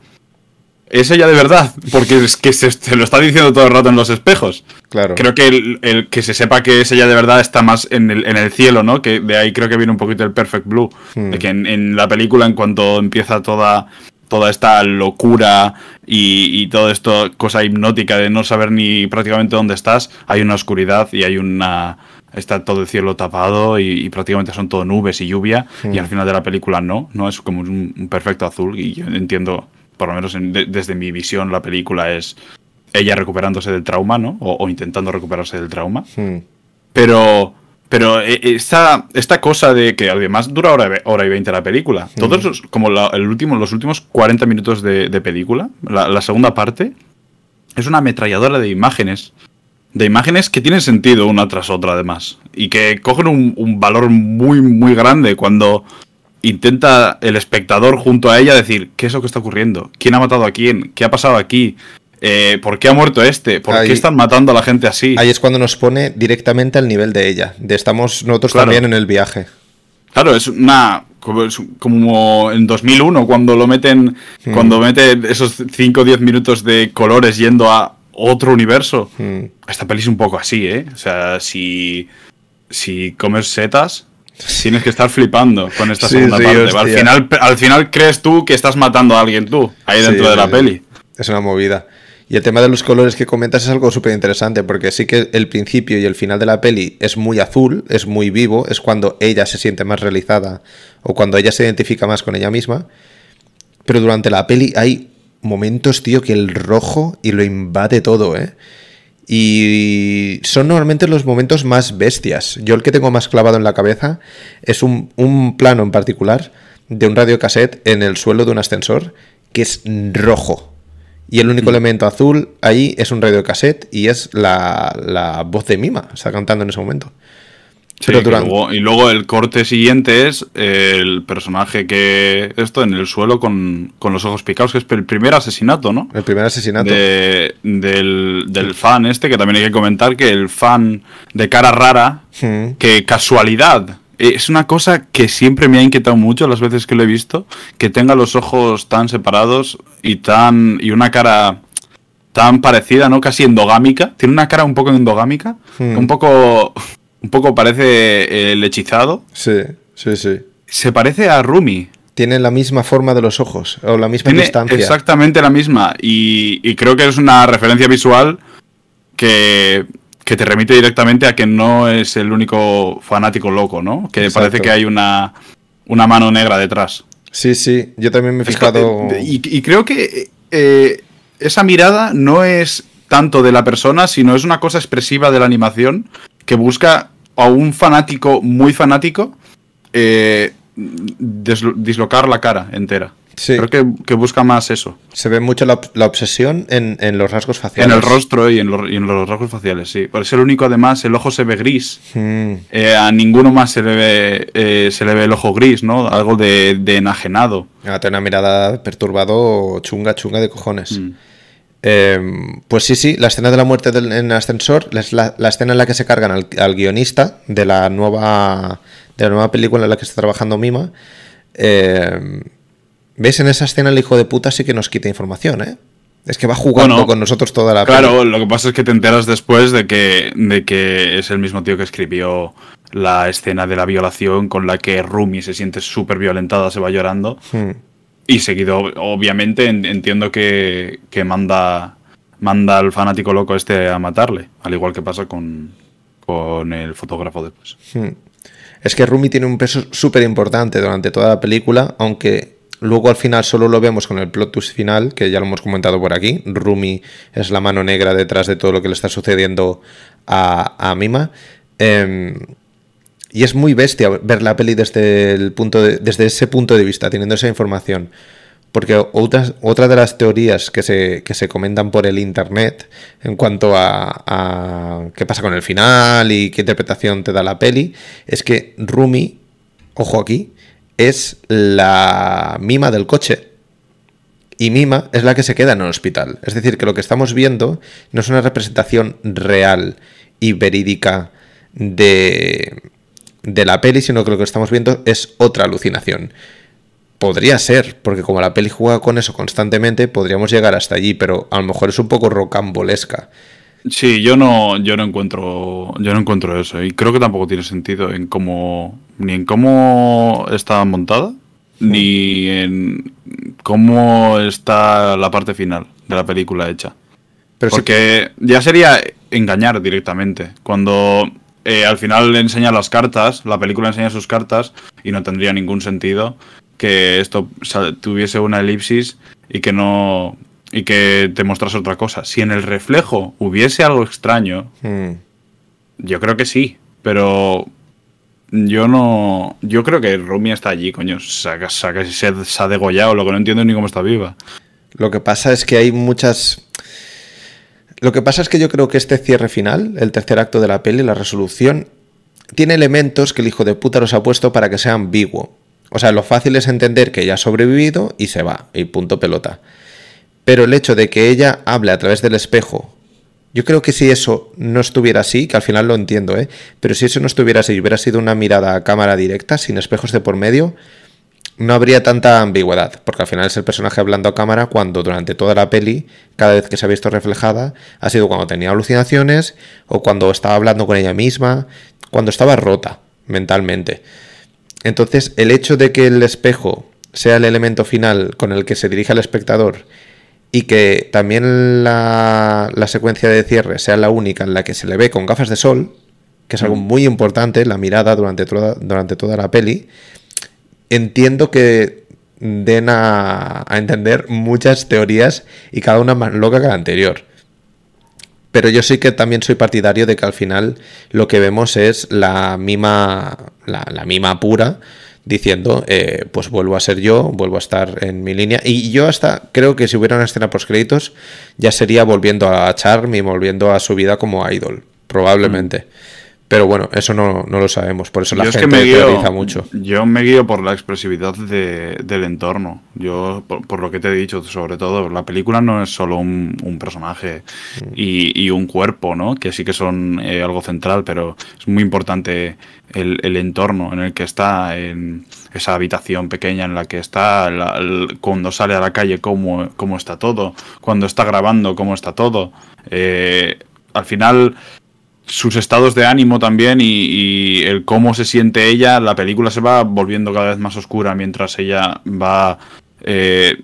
es ella de verdad, porque es que se, se lo está diciendo todo el rato en los espejos. Claro. Creo que el, el que se sepa que es ella de verdad está más en el, en el cielo, ¿no? Que de ahí creo que viene un poquito el Perfect Blue. Hmm. De que en, en la película, en cuanto empieza toda, toda esta locura y, y toda esta cosa hipnótica de no saber ni prácticamente dónde estás, hay una oscuridad y hay una. Está todo el cielo tapado y, y prácticamente son todo nubes y lluvia. Y al final de la película no, no es como un, un perfecto azul. Y yo entiendo, por lo menos en- de- desde mi visión, la película es ella recuperándose del trauma, ¿no? O, o intentando recuperarse del trauma. Hmm. Pero, pero eh, esta, esta cosa de que además dura hora, hora y 20 la película. Todos los, como la- el último, los últimos 40 minutos de, de película, la, la segunda parte, es una ametralladora de imágenes. De imágenes que tienen sentido una tras otra, además. Y que cogen un, un valor muy, muy grande cuando intenta el espectador junto a ella decir, ¿qué es lo que está ocurriendo? ¿Quién ha matado a quién? ¿Qué ha pasado aquí? Eh, ¿Por qué ha muerto este? ¿Por Ahí- qué están matando a la gente así? Ahí es cuando nos pone directamente al nivel de ella. De estamos nosotros Claro. también en el viaje. Claro, es una. Como, en 2001, cuando lo meten. Hmm. Cuando meten esos 5 o 10 minutos de colores yendo a otro universo. Hmm. Esta peli es un poco así, ¿eh? O sea, si. Si comes setas. Tienes que estar flipando con esta Sí, segunda sí, parte. hostia. Al final, al final crees tú que estás matando a alguien tú, ahí Sí, dentro de la peli. Es una movida. Y el tema de los colores que comentas es algo súper interesante, porque sí que el principio y el final de la peli es muy azul, es muy vivo, es cuando ella se siente más realizada o cuando ella se identifica más con ella misma. Pero durante la peli hay momentos, tío, que el rojo y lo invade todo, ¿eh? Y son normalmente los momentos más bestias. Yo el que tengo más clavado en la cabeza es un, plano en particular de un radiocassette en el suelo de un ascensor que es rojo. Y el único elemento azul ahí es un radiocassette y es la, la voz de Mima. Está cantando en ese momento. Sí, Pero durante- luego- y luego el corte siguiente es el personaje que. Esto en el suelo con, con los ojos picados, que es el primer asesinato, ¿no? El primer asesinato. de- del, del fan este, que también hay que comentar que el fan de cara rara, Hmm. que casualidad, es una cosa que siempre me ha inquietado mucho las veces que lo he visto, que tenga los ojos tan separados y tan y una cara tan parecida, ¿no? Casi endogámica. Tiene una cara un poco endogámica, Hmm. un poco un poco parece eh, el hechizado. Sí, sí, sí. Se parece a Rumi. Tiene la misma forma de los ojos o la misma Tiene distancia. exactamente la misma. Y, y creo que es una referencia visual que, que te remite directamente a que no es el único fanático loco, ¿no? Que Exacto. parece que hay una, una mano negra detrás. Sí, sí. Yo también me he Es fijado. que- y, y creo que eh, esa mirada no es tanto de la persona, sino es una cosa expresiva de la animación que busca a un fanático muy fanático eh, dislocar la cara entera. Sí. Creo que, que busca más eso. Se ve mucho la, la obsesión en, en los rasgos En faciales. el rostro y en, los, y en los rasgos faciales, sí. Por ser el único, además, el ojo se ve gris. Mm, Eh, a ninguno más se le ve, eh, se le ve el ojo gris, ¿no? Algo de, de enajenado. ah, tiene una mirada perturbado, chunga, chunga de cojones. Mm. Eh, pues sí, sí, la escena de la muerte del, en el ascensor es la, la escena en la que se cargan al, al guionista de la nueva de la nueva película en la que está trabajando Mima. Eh, ¿Ves? En esa escena el hijo de puta sí que nos quita información, ¿eh? Es que va jugando Bueno, con nosotros toda la Claro, lo que pasa es que te enteras después de que, de que es el mismo tío que escribió la escena de la violación con la que Rumi se siente súper violentada, se va llorando. Hmm. Y seguido, obviamente, en- entiendo que, que manda, manda al fanático loco este a matarle. Al igual que pasa con, con el fotógrafo después. Hmm. Es que Rumi tiene un peso súper importante durante toda la película, aunque luego al final solo lo vemos con el plot twist final, que ya lo hemos comentado por aquí. Rumi es la mano negra detrás de todo lo que le está sucediendo a, Mima. Em, y es muy bestia ver la peli desde, el punto desde ese punto de vista, teniendo esa información. Porque otras, otra de las teorías que se, que se comentan por el internet en cuanto a, a, qué pasa con el final y qué interpretación te da la peli es que Rumi, ojo aquí, es la mima del coche. Y Mima es la que se queda en el hospital. Es decir, que lo que estamos viendo no es una representación real y verídica de, de la peli, sino que lo que estamos viendo es otra alucinación. Podría ser, porque como la peli juega con eso constantemente, podríamos llegar hasta allí, pero a lo mejor es un poco rocambolesca. Sí, yo no, yo no encuentro, yo no encuentro eso y creo que tampoco tiene sentido en cómo, ni en cómo está montada, ni en cómo está la parte final de la película hecha. Porque ya sería engañar directamente. Cuando eh, al final le enseña las cartas, la película enseña sus cartas y no tendría ningún sentido que esto tuviese una elipsis y que no y que te mostrase otra cosa. Si en el reflejo hubiese algo extraño, hmm. yo creo que sí, pero yo no. Yo creo que Rumi está allí, coño. Saca, saca, se, se ha degollado, lo que no entiendo ni cómo está viva. Lo que pasa es que hay muchas. Lo que pasa es que yo creo que este cierre final, el tercer acto de la peli, la resolución, tiene elementos que el hijo de puta los ha puesto para que sea ambiguo. O sea, lo fácil es entender que ella ha sobrevivido y se va, y punto pelota. Pero el hecho de que ella hable a través del espejo, yo creo que si eso no estuviera así, que al final lo entiendo, ¿eh? pero si eso no estuviera así, hubiera sido una mirada a cámara directa, sin espejos de por medio, no habría tanta ambigüedad, porque al final es el personaje hablando a cámara cuando durante toda la peli, cada vez que se ha visto reflejada, ha sido cuando tenía alucinaciones o cuando estaba hablando con ella misma, cuando estaba rota mentalmente. Entonces, el hecho de que el espejo sea el elemento final con el que se dirige al espectador y que también la, secuencia de cierre sea la única en la que se le ve con gafas de sol, que es algo muy importante, la mirada durante toda, durante toda la peli, entiendo que den a, entender muchas teorías y cada una más loca que la anterior. Pero yo sí que también soy partidario de que al final lo que vemos es la mima, la, mima pura, diciendo, eh, pues vuelvo a ser yo, vuelvo a estar en mi línea. Y yo hasta creo que si hubiera una escena post créditos, ya sería volviendo a Charm y volviendo a su vida como idol, probablemente. Mm. Pero bueno, eso no, lo sabemos, por eso la gente me teoriza mucho. Yo me guío por la expresividad del entorno. Yo, por, lo que te he dicho, sobre todo, la película no es solo un, personaje y, un cuerpo, ¿no? Que sí que son eh, algo central, pero es muy importante el, entorno en el que está, en esa habitación pequeña en la que está, cuando sale a la calle, cómo, cómo está todo, cuando está grabando, cómo está todo. Eh, al final sus estados de ánimo también y, el cómo se siente ella, la película se va volviendo cada vez más oscura mientras ella va eh,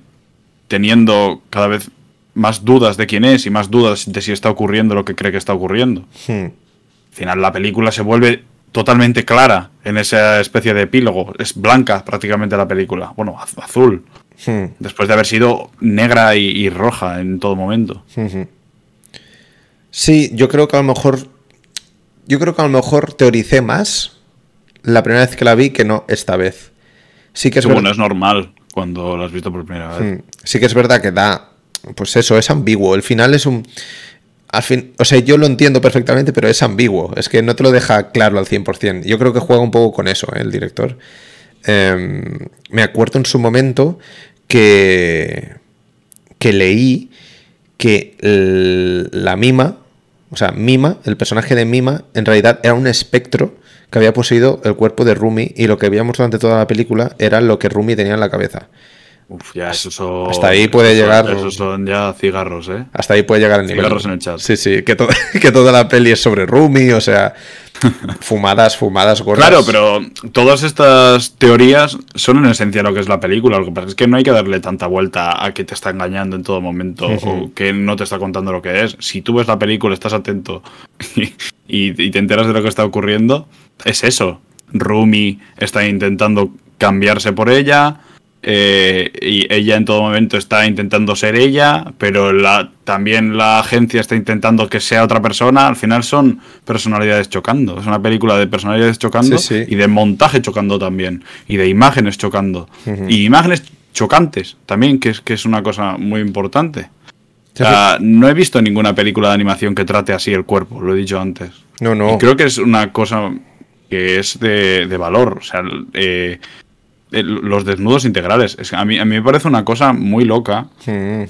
teniendo cada vez más dudas de quién es y más dudas de si está ocurriendo lo que cree que está ocurriendo. Hmm. Al final la película se vuelve totalmente clara en esa especie de epílogo. Es blanca prácticamente la película. Bueno, azul. Hmm. Después de haber sido negra y, roja en todo momento. Hmm, sí, yo creo que a lo mejor yo creo que a lo mejor teoricé más la primera vez que la vi que no esta vez. Sí que es Bueno, es normal cuando la has visto por primera vez. Hmm. Sí que es verdad que da, pues eso, es ambiguo. El final es un... Al fin, o sea, yo lo entiendo perfectamente, pero es ambiguo. Es que no te lo deja claro al 100%. Yo creo que juega un poco con eso, ¿eh? el director. Em, me acuerdo en su momento que, que leí que la mima o sea, Mima, el personaje de Mima, en realidad era un espectro que había poseído el cuerpo de Rumi y lo que veíamos durante toda la película era lo que Rumi tenía en la cabeza. Uf, ya eso son, Hasta ahí puede llegar. Esos son ya cigarros, ¿eh? Hasta ahí puede llegar el nivel. Cigarros en el chat. Sí, sí, que, que toda la peli es sobre Rumi, o sea, fumadas, fumadas gordas. Claro, pero todas estas teorías son en esencia lo que es la película. Lo que pasa es que no hay que darle tanta vuelta a que te está engañando en todo momento o que no te está contando lo que es. Si tú ves la película, estás atento y, y te enteras de lo que está ocurriendo, es eso. Rumi está intentando cambiarse por ella eh, y ella en todo momento está intentando ser ella, pero la, también la agencia está intentando que sea otra persona. Al final son personalidades chocando. Es una película de personalidades chocando y de montaje chocando también. Y de imágenes chocando. Y imágenes chocantes también, que es, que es una cosa muy importante. no he visto ninguna película de animación que trate así el cuerpo, lo he dicho antes. No, no. Y creo que es una cosa que es de, de valor. O sea, eh, los desnudos integrales. Es, a, mí, a mí me parece una cosa muy loca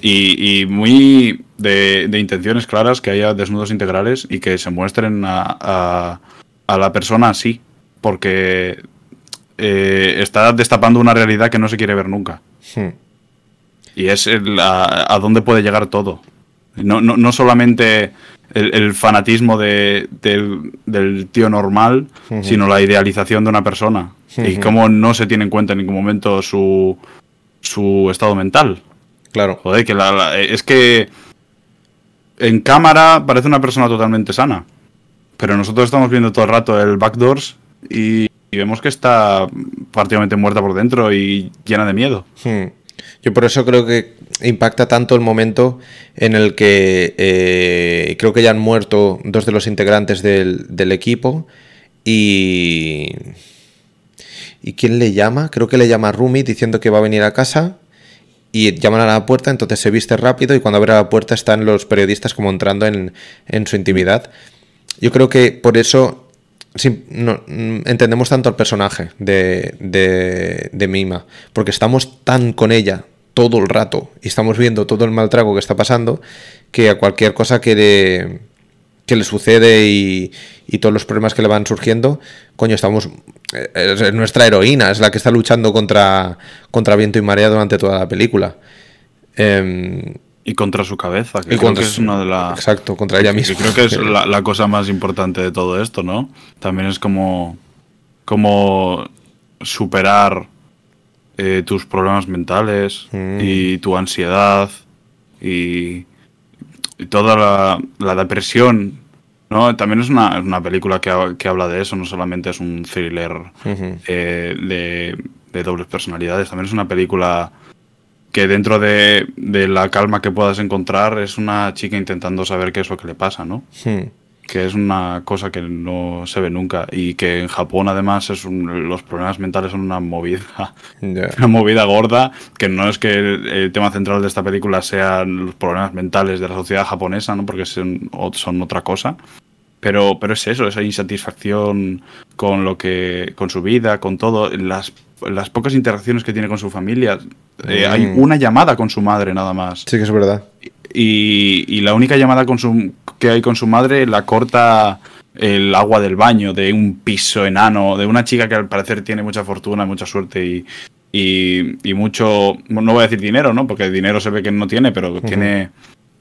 y, muy de, intenciones claras que haya desnudos integrales y que se muestren a, la persona así, porque eh, está destapando una realidad que no se quiere ver nunca. Y es a, dónde puede llegar todo. No, no, no solamente el, fanatismo de, del, tío normal, sino la idealización de una persona. Y cómo no se tiene en cuenta en ningún momento su, su estado mental. Claro. Joder, que es que en cámara parece una persona totalmente sana. Pero nosotros estamos viendo todo el rato el backdoors y, vemos que está prácticamente muerta por dentro y llena de miedo. Yo por eso creo que impacta tanto el momento en el que eh, creo que ya han muerto dos de los integrantes del, equipo y... ¿Y quién le llama? Creo que le llama Rumi diciendo que va a venir a casa y llaman a la puerta, entonces se viste rápido y cuando abre la puerta están los periodistas como entrando en, su intimidad. Yo creo que por eso entendemos tanto al personaje de, de, de Mima, porque estamos tan con ella todo el rato y estamos viendo todo el mal trago que está pasando que a cualquier cosa que le, que le sucede y, todos los problemas que le van surgiendo, coño, estamos. Es nuestra heroína, es la que está luchando contra, contra viento y marea durante toda la película. Em, y contra su cabeza, que, creo que es una de las. Exacto, contra ella misma. creo que es la, cosa más importante de todo esto, ¿no? También es como. como superar eh, tus problemas mentales mm. y tu ansiedad y, toda la, depresión. ¿no? También es una, una película que, que, habla de eso, no solamente es un thriller eh, de, de, dobles personalidades, también es una película que dentro de, de, la calma que puedas encontrar es una chica intentando saber qué es lo que le pasa, ¿no? Hmm que es una cosa que no se ve nunca y que en Japón además es los problemas mentales son una movida, una movida gorda, que no es que el, tema central de esta película sean los problemas mentales de la sociedad japonesa, ¿no? porque son, son otra cosa. Pero, pero es eso, esa insatisfacción con lo que, con su vida, con todo, las, las pocas interacciones que tiene con su familia. Eh, hay mm. una llamada con su madre nada más. Sí que es verdad. Y, la única llamada con su, que hay con su madre la corta el agua del baño de un piso enano, de una chica que al parecer tiene mucha fortuna, mucha suerte y, y, mucho, no voy a decir dinero, ¿no? Porque dinero se ve que no tiene, pero tiene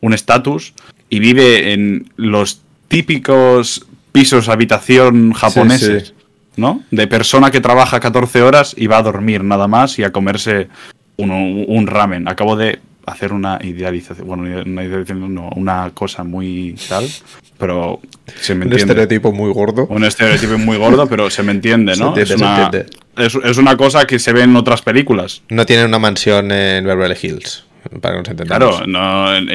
un estatus y vive en los típicos pisos habitación japoneses, ¿no? De persona que trabaja 14 horas y va a dormir nada más y a comerse un ramen. Acabo de hacer una idealización, bueno, una idealización, no, una cosa muy tal, pero se me entiende. Un estereotipo muy gordo. Un estereotipo muy gordo, pero se me entiende, ¿no? es, una, es, una cosa que se ve en otras películas. No tiene una mansión en Beverly Hills, para que nos entendamos. Claro, no, en,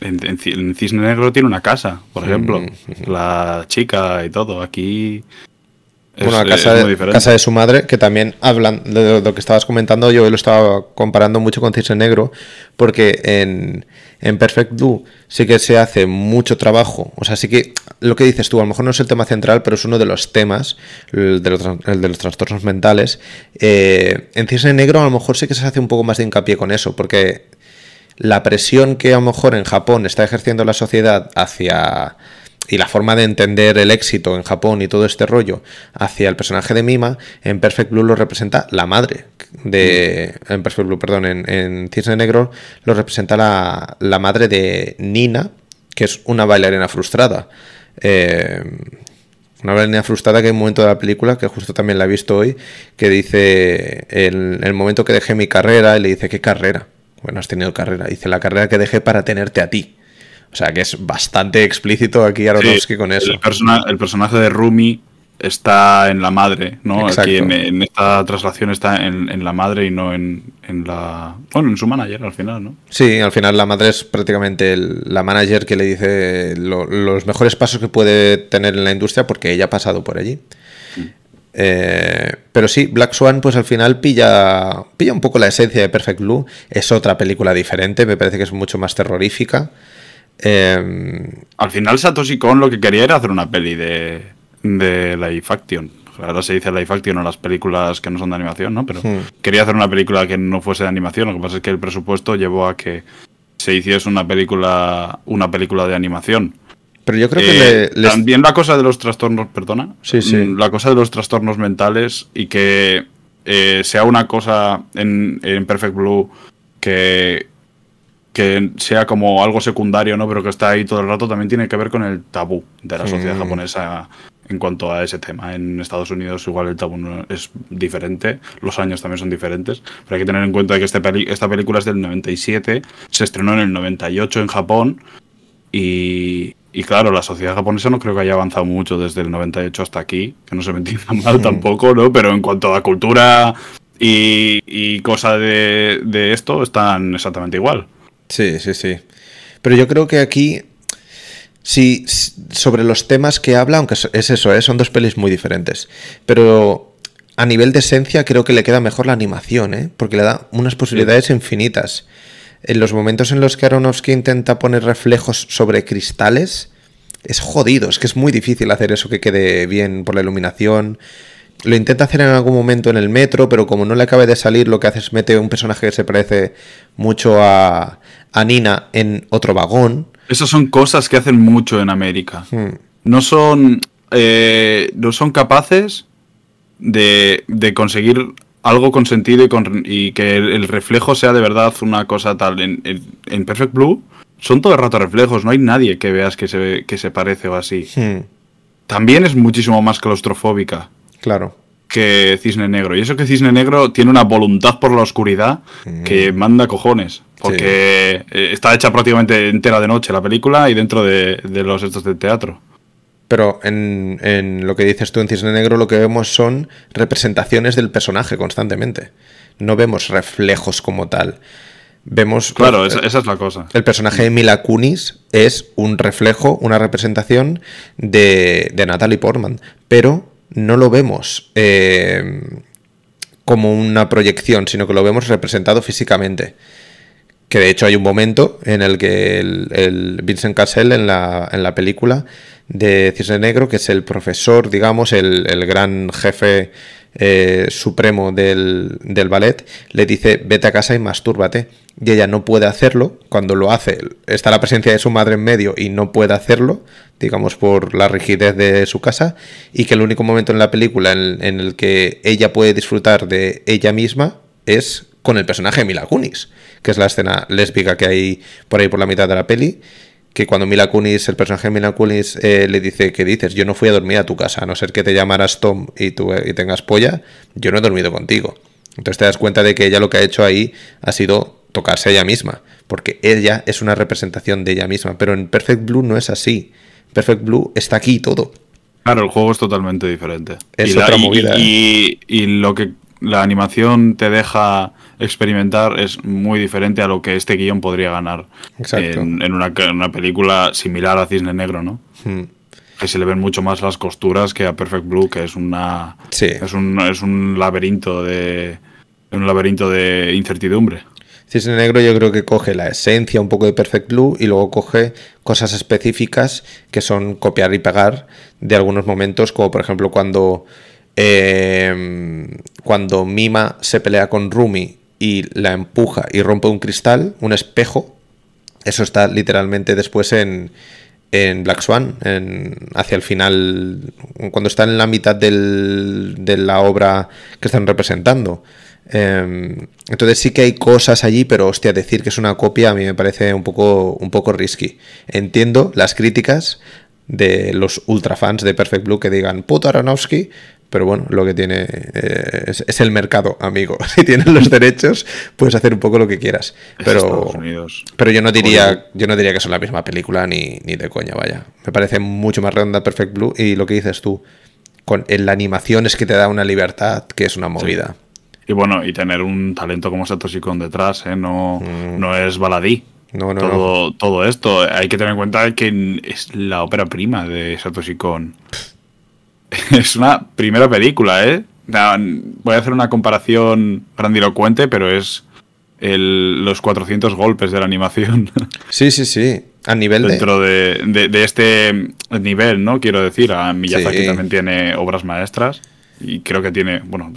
en, Cisne Negro tiene una casa, por ejemplo, mm. la chica y todo. Aquí bueno, a casa, de, casa de su madre, que también hablan de lo que estabas comentando, yo lo estaba comparando mucho con Cisne Negro, porque en, en Perfect Blue sí que se hace mucho trabajo, o sea, sí que lo que dices tú, a lo mejor no es el tema central, pero es uno de los temas, el de los, de los trastornos mentales. Eh, en Cisne Negro a lo mejor sí que se hace un poco más de hincapié con eso, porque la presión que a lo mejor en Japón está ejerciendo la sociedad hacia y la forma de entender el éxito en Japón y todo este rollo hacia el personaje de Mima, en Perfect Blue lo representa la madre de. En Perfect Blue, perdón, en, en Cisne Negro lo representa la, la, madre de Nina, que es una bailarina frustrada. Eh, una bailarina frustrada que hay un momento de la película, que justo también la he visto hoy, que dice: en el momento que dejé mi carrera, y le dice: ¿Qué carrera? Bueno, has tenido carrera. Dice: La carrera que dejé para tenerte a ti. O sea que es bastante explícito aquí Aronofsky con eso. El, el, personaje de Rumi está en la madre, ¿no? Aquí en, esta traslación está en, la madre y no en, la. Bueno, en su manager al final, ¿no? Sí, al final la madre es prácticamente la manager que le dice los mejores pasos que puede tener en la industria porque ella ha pasado por allí. Mm. Eh, pero sí, Black Swan, pues al final pilla, pilla un poco la esencia de Perfect Blue. Es otra película diferente, me parece que es mucho más terrorífica. Em, al final, Satoshi Kon lo que quería era hacer una peli de de Live Action. Ahora se dice Live Action o las películas que no son de animación, ¿no? Pero hmm. quería hacer una película que no fuese de animación. Lo que pasa es que el presupuesto llevó a que se hiciese una película, una película de animación. Pero yo creo que eh, también la cosa de los trastornos, perdona, sí, sí. Mm, la cosa de los trastornos mentales y que eh, sea una cosa en, en Perfect Blue que, que sea como algo secundario, ¿no? Pero que está ahí todo el rato, también tiene que ver con el tabú de la sociedad japonesa en cuanto a ese tema. En Estados Unidos igual el tabú es diferente, los años también son diferentes, pero hay que tener en cuenta que este esta película es del 97, se estrenó en el 98 en Japón y, claro, la sociedad japonesa no creo que haya avanzado mucho desde el 98 hasta aquí, que no se me entienda mal tampoco, ¿no? Pero en cuanto a cultura y, y cosa de, de esto, están exactamente igual. Sí, sí, sí. Pero yo creo que aquí Sí, sobre los temas que habla, aunque es eso, ¿eh? son dos pelis muy diferentes. Pero a nivel de esencia creo que le queda mejor la animación, ¿eh? porque le da unas posibilidades infinitas. En los momentos en los que Aronofsky intenta poner reflejos sobre cristales, es jodido, es que es muy difícil hacer eso que quede bien por la iluminación. Lo intenta hacer en algún momento en el metro, pero como no le acabe de salir, lo que hace es mete un personaje que se parece mucho a, a Nina en otro vagón esas son cosas que hacen mucho en América. Hmm. No son. Eh, no son capaces de, de, conseguir algo con sentido y, con, y que el, reflejo sea de verdad una cosa tal. En, en, Perfect Blue son todo el rato reflejos, no hay nadie que veas que se, que se parece o así. Hmm. También es muchísimo más claustrofóbica. Claro que Cisne Negro. Y eso que Cisne Negro tiene una voluntad por la oscuridad que mm. manda cojones. Porque eh, está hecha prácticamente entera de noche la película y dentro de, los estos del teatro. Pero en, en, lo que dices tú en Cisne Negro lo que vemos son representaciones del personaje constantemente. No vemos reflejos como tal. Vemos. Claro, pues, esa, es la cosa. El personaje de Mila Kunis es un reflejo, una representación de, de Natalie Portman. Pero no lo vemos eh, como una proyección, sino que lo vemos representado físicamente. Que de hecho hay un momento en el que el, Vincent Cassel en la, en la, película de Cisne Negro, que es el profesor, digamos, el, el gran jefe eh, supremo del, ballet, le dice vete a casa y mastúrbate. Y ella no puede hacerlo. Cuando lo hace, está la presencia de su madre en medio y no puede hacerlo, digamos, por la rigidez de su casa. Y que el único momento en la película en, el que ella puede disfrutar de ella misma es con el personaje de Mila Kunis, que es la escena lésbica que hay por ahí por la mitad de la peli que cuando Mila Kunis, el personaje de Mila Kunis, eh, le dice, ¿qué dices? Yo no fui a dormir a tu casa, a no ser que te llamaras Tom y, tú, y tengas polla, yo no he dormido contigo. Entonces te das cuenta de que ella lo que ha hecho ahí ha sido tocarse a ella misma, porque ella es una representación de ella misma, pero en Perfect Blue no es así. Perfect Blue está aquí todo. Claro, el juego es totalmente diferente. Es otra movida. ¿eh? y lo que la animación te deja experimentar es muy diferente a lo que este guion podría ganar en, una, película similar a Cisne Negro, ¿no? Hmm. Que se le ven mucho más las costuras que a Perfect Blue, que es una es, un, es un laberinto de un laberinto de incertidumbre. Cisne Negro yo creo que coge la esencia un poco de Perfect Blue y luego coge cosas específicas que son copiar y pegar de algunos momentos, como por ejemplo cuando eh, cuando Mima se pelea con Rumi y la empuja y rompe un cristal, un espejo, eso está literalmente después en, en Black Swan, hacia el final, cuando está en la mitad del, de la obra que están representando. Em, entonces sí que hay cosas allí, pero hostia, decir que es una copia a mí me parece un poco, un poco risky. Entiendo las críticas de los ultrafans de Perfect Blue que digan puto Aronofsky, pero bueno, lo que tiene eh, es, el mercado, amigo. Si tienes los derechos, puedes hacer un poco lo que quieras. Pero, pero yo no diría, yo no diría que son la misma película ni, ni de coña, vaya. Me parece mucho más redonda Perfect Blue y lo que dices tú, con, en la animación es que te da una libertad que es una movida. Y bueno, y tener un talento como Satoshi Kon detrás, ¿eh? no, mm. no es baladí. No, no, todo, todo esto. Hay que tener en cuenta que es la ópera prima de Satoshi Kon. es una primera película, ¿eh? Voy a hacer una comparación grandilocuente, pero es el, los 400 golpes de la animación. Sí, sí, sí. A nivel Dentro de... de, este nivel, ¿no? Quiero decir, a Miyazaki también tiene obras maestras. Y creo que tiene, bueno,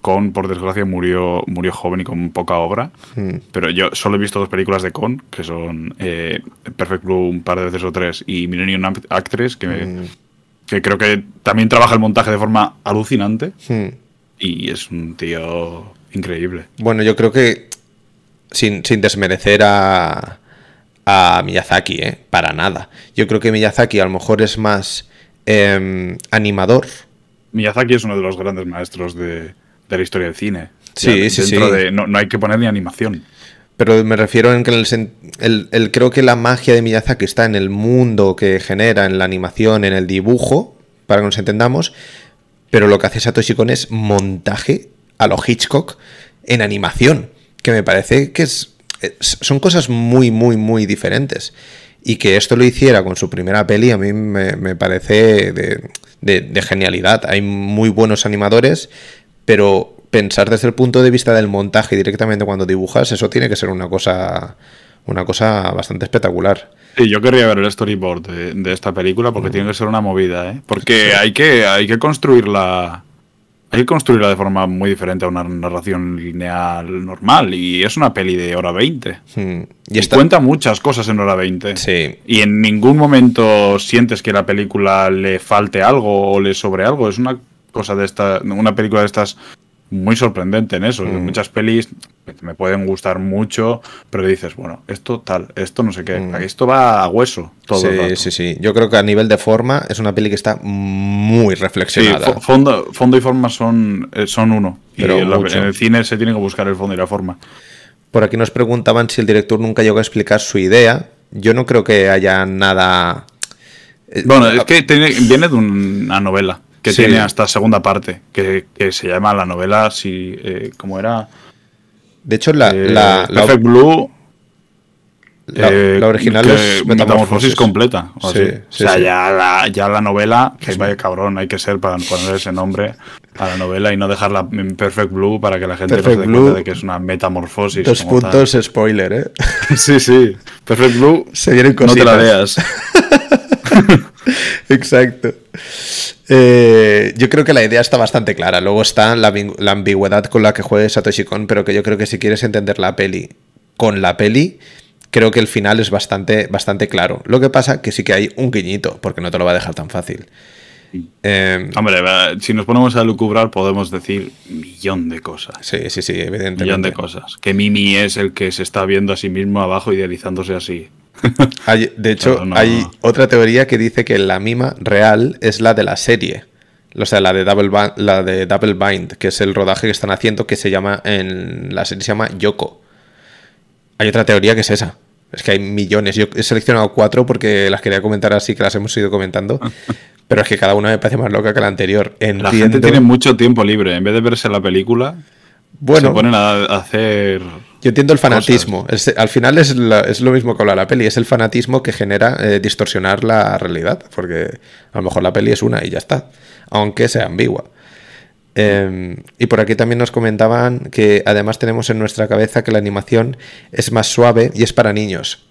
Con, por desgracia, murió, murió joven y con poca obra. Hmm. Pero yo solo he visto dos películas de Con, que son eh, Perfect Blue un par de veces o tres y Millennium Actress, que, hmm. Que creo que también trabaja el montaje de forma alucinante. Hmm. Y es un tío increíble. Bueno, yo creo que sin, desmerecer a, a Miyazaki, ¿eh? para nada. Yo creo que Miyazaki a lo mejor es más em, animador Miyazaki es uno de los grandes maestros de, la historia del cine. Sí, sí, sí. no, hay que poner ni animación. Pero me refiero en que el, creo que la magia de Miyazaki está en el mundo que genera, en la animación, en el dibujo, para que nos entendamos. Pero lo que hace Satoshi Kon es montaje a lo Hitchcock en animación. Que me parece que es, son cosas muy, muy, muy diferentes. Y que esto lo hiciera con su primera peli, a mí me parece de, de, genialidad. Hay muy buenos animadores, pero pensar desde el punto de vista del montaje directamente cuando dibujas, eso tiene que ser una cosa, una cosa bastante espectacular. Sí, yo querría ver el storyboard de, esta película porque tiene que ser una movida, ¿eh? Porque hay que, hay que construirla hay que construirla de forma muy diferente a una narración lineal normal. Y es una peli de hora 20. Hmm. Y, cuenta muchas cosas en hora 20. Sí. Y en ningún momento sientes que la película le falte algo o le sobre algo. Es una cosa de esta. Una película de estas muy sorprendente en eso. Mm. Muchas pelis me pueden gustar mucho, pero dices, bueno, esto tal, esto no sé qué. Mm. Esto va a hueso todo. Sí, sí, sí. Yo creo que a nivel de forma es una peli que está muy reflexionada. Sí, fondo, fondo y forma son, eh, son uno. Pero en el cine se tiene que buscar el fondo y la forma. Por aquí nos preguntaban si el director nunca llegó a explicar su idea. Yo no creo que haya nada. Eh, bueno, es que viene de una novela que tiene hasta segunda parte, que, se llama la novela, si, eh, ¿cómo era? De hecho, la, eh, la, Perfect Blue. La, eh, original es Metamorfosis, completa. O, sea, ya, la, ya la novela, que vaya cabrón, hay que ser para poner ese nombre a la novela y no dejarla en Perfect Blue para que la gente no se dé cuenta de que es una metamorfosis. Dos puntos spoiler, ¿eh? sí, sí. Perfect Blue. Se vienen cositas. No te la veas. Exacto. Eh, yo creo que la idea está bastante clara. Luego está la, ambigüedad con la que juegue Satoshi Kon, pero que yo creo que si quieres entender la peli con la peli, creo que el final es bastante, bastante claro. Lo que pasa que sí que hay un guiñito, porque no te lo va a dejar tan fácil. Em, Hombre, si nos ponemos a lucubrar podemos decir un millón de cosas. Sí, sí, sí, evidentemente. Un millón de cosas. Que Mimi es el que se está viendo a sí mismo abajo idealizándose así. de hecho, hay otra teoría que dice que la mima real es la de la serie. O sea, la de, Double la de Double Bind, que es el rodaje que están haciendo, que se llama, en la serie se llama Yoko. Hay otra teoría que es esa. Es que hay millones. Yo he seleccionado cuatro porque las quería comentar así, que las hemos ido comentando. pero es que cada una me parece más loca que la anterior. La gente tiene mucho tiempo libre. En vez de verse la película, bueno, se ponen a hacer yo entiendo el fanatismo. al final es, lo mismo que habla la peli, es el fanatismo que genera eh, distorsionar la realidad, porque a lo mejor la peli es una y ya está, aunque sea ambigua. Em, y por aquí también nos comentaban que además tenemos en nuestra cabeza que la animación es más suave y es para niños.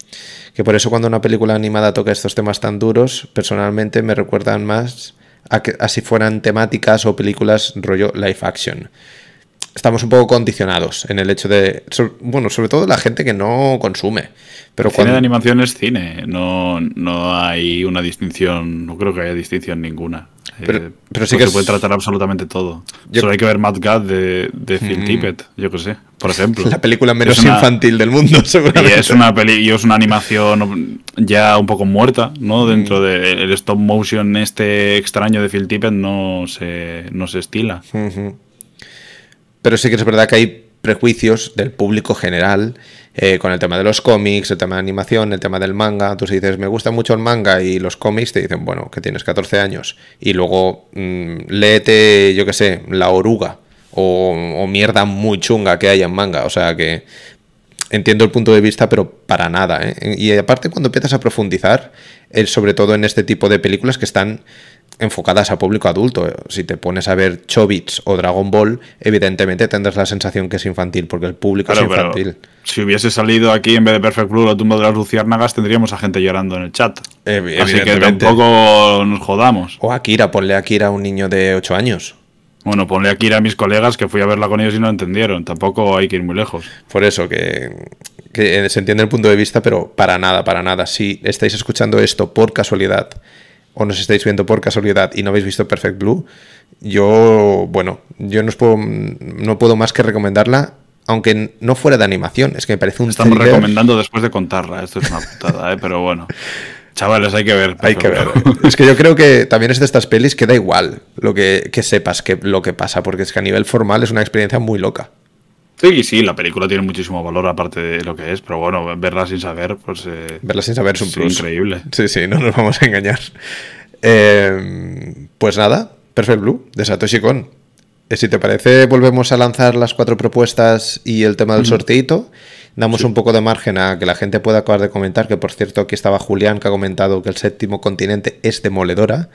Que por eso cuando una película animada toca estos temas tan duros, personalmente me recuerdan más a que así fueran temáticas o películas rollo live action estamos un poco condicionados en el hecho de, bueno, sobre todo la gente que no consume. Pero cine de animación es cine, no, no hay una distinción, no creo que haya distinción ninguna. Pero, eh, pero sí que se puede tratar absolutamente todo. Solo hay que ver Mad God de, de Phil mm. Tippett, yo que sé, por ejemplo. La película menos infantil del mundo, seguramente. Y es una peli y es una animación ya un poco muerta, ¿no? Mm. Dentro del stop motion este extraño de Phil Tippett no se, no se estila. Pero sí que es verdad que hay prejuicios del público general eh, con el tema de los cómics, el tema de animación, el tema del manga. Tú si dices, me gusta mucho el manga y los cómics, te dicen, bueno, que tienes 14 años. Y luego mm, léete, yo qué sé, La Oruga o, mierda muy chunga que hay en manga. O sea que entiendo el punto de vista, pero para nada. ¿eh? Y aparte cuando empiezas a profundizar, sobre todo en este tipo de películas que están enfocadas a público adulto. Si te pones a ver Chobits o Dragon Ball, evidentemente tendrás la sensación que es infantil, porque el público es infantil. si hubiese salido aquí en vez de Perfect Blue la tumba de las luciérnagas, tendríamos a gente llorando en el chat. Así que tampoco nos jodamos. O Akira, ponle a Akira a un niño de 8 años. Bueno, ponle a Akira a mis colegas que fui a verla con ellos y no entendieron. Tampoco hay que ir muy lejos. Por eso, que, que se entiende el punto de vista, pero para nada, para nada. Si estáis escuchando esto por casualidad o nos estáis viendo por casualidad y no habéis visto Perfect Blue, yo, bueno, yo no, puedo, no puedo más que recomendarla, aunque no fuera de animación, es que me parece un Estamos recomendando después de contarla, esto es una putada, ¿eh? pero bueno. Chavales, hay que ver. Hay que ver. Es que yo creo que también es de estas pelis que da igual lo que, que sepas que, lo que pasa, porque es que a nivel formal es una experiencia muy loca. Sí, sí, la película tiene muchísimo valor aparte de lo que es, pero bueno, verla sin saber, pues... Eh, verla sin saber es un plus. Increíble. Sí, sí, no nos vamos a engañar. Eh, pues nada, Perfect Blue, de Satoshi Kon. Eh, si te parece, volvemos a lanzar las cuatro propuestas y el tema del sorteito. Damos un poco de margen a que la gente pueda acabar de comentar, que por cierto aquí estaba Julián que ha comentado que el séptimo continente es demoledora.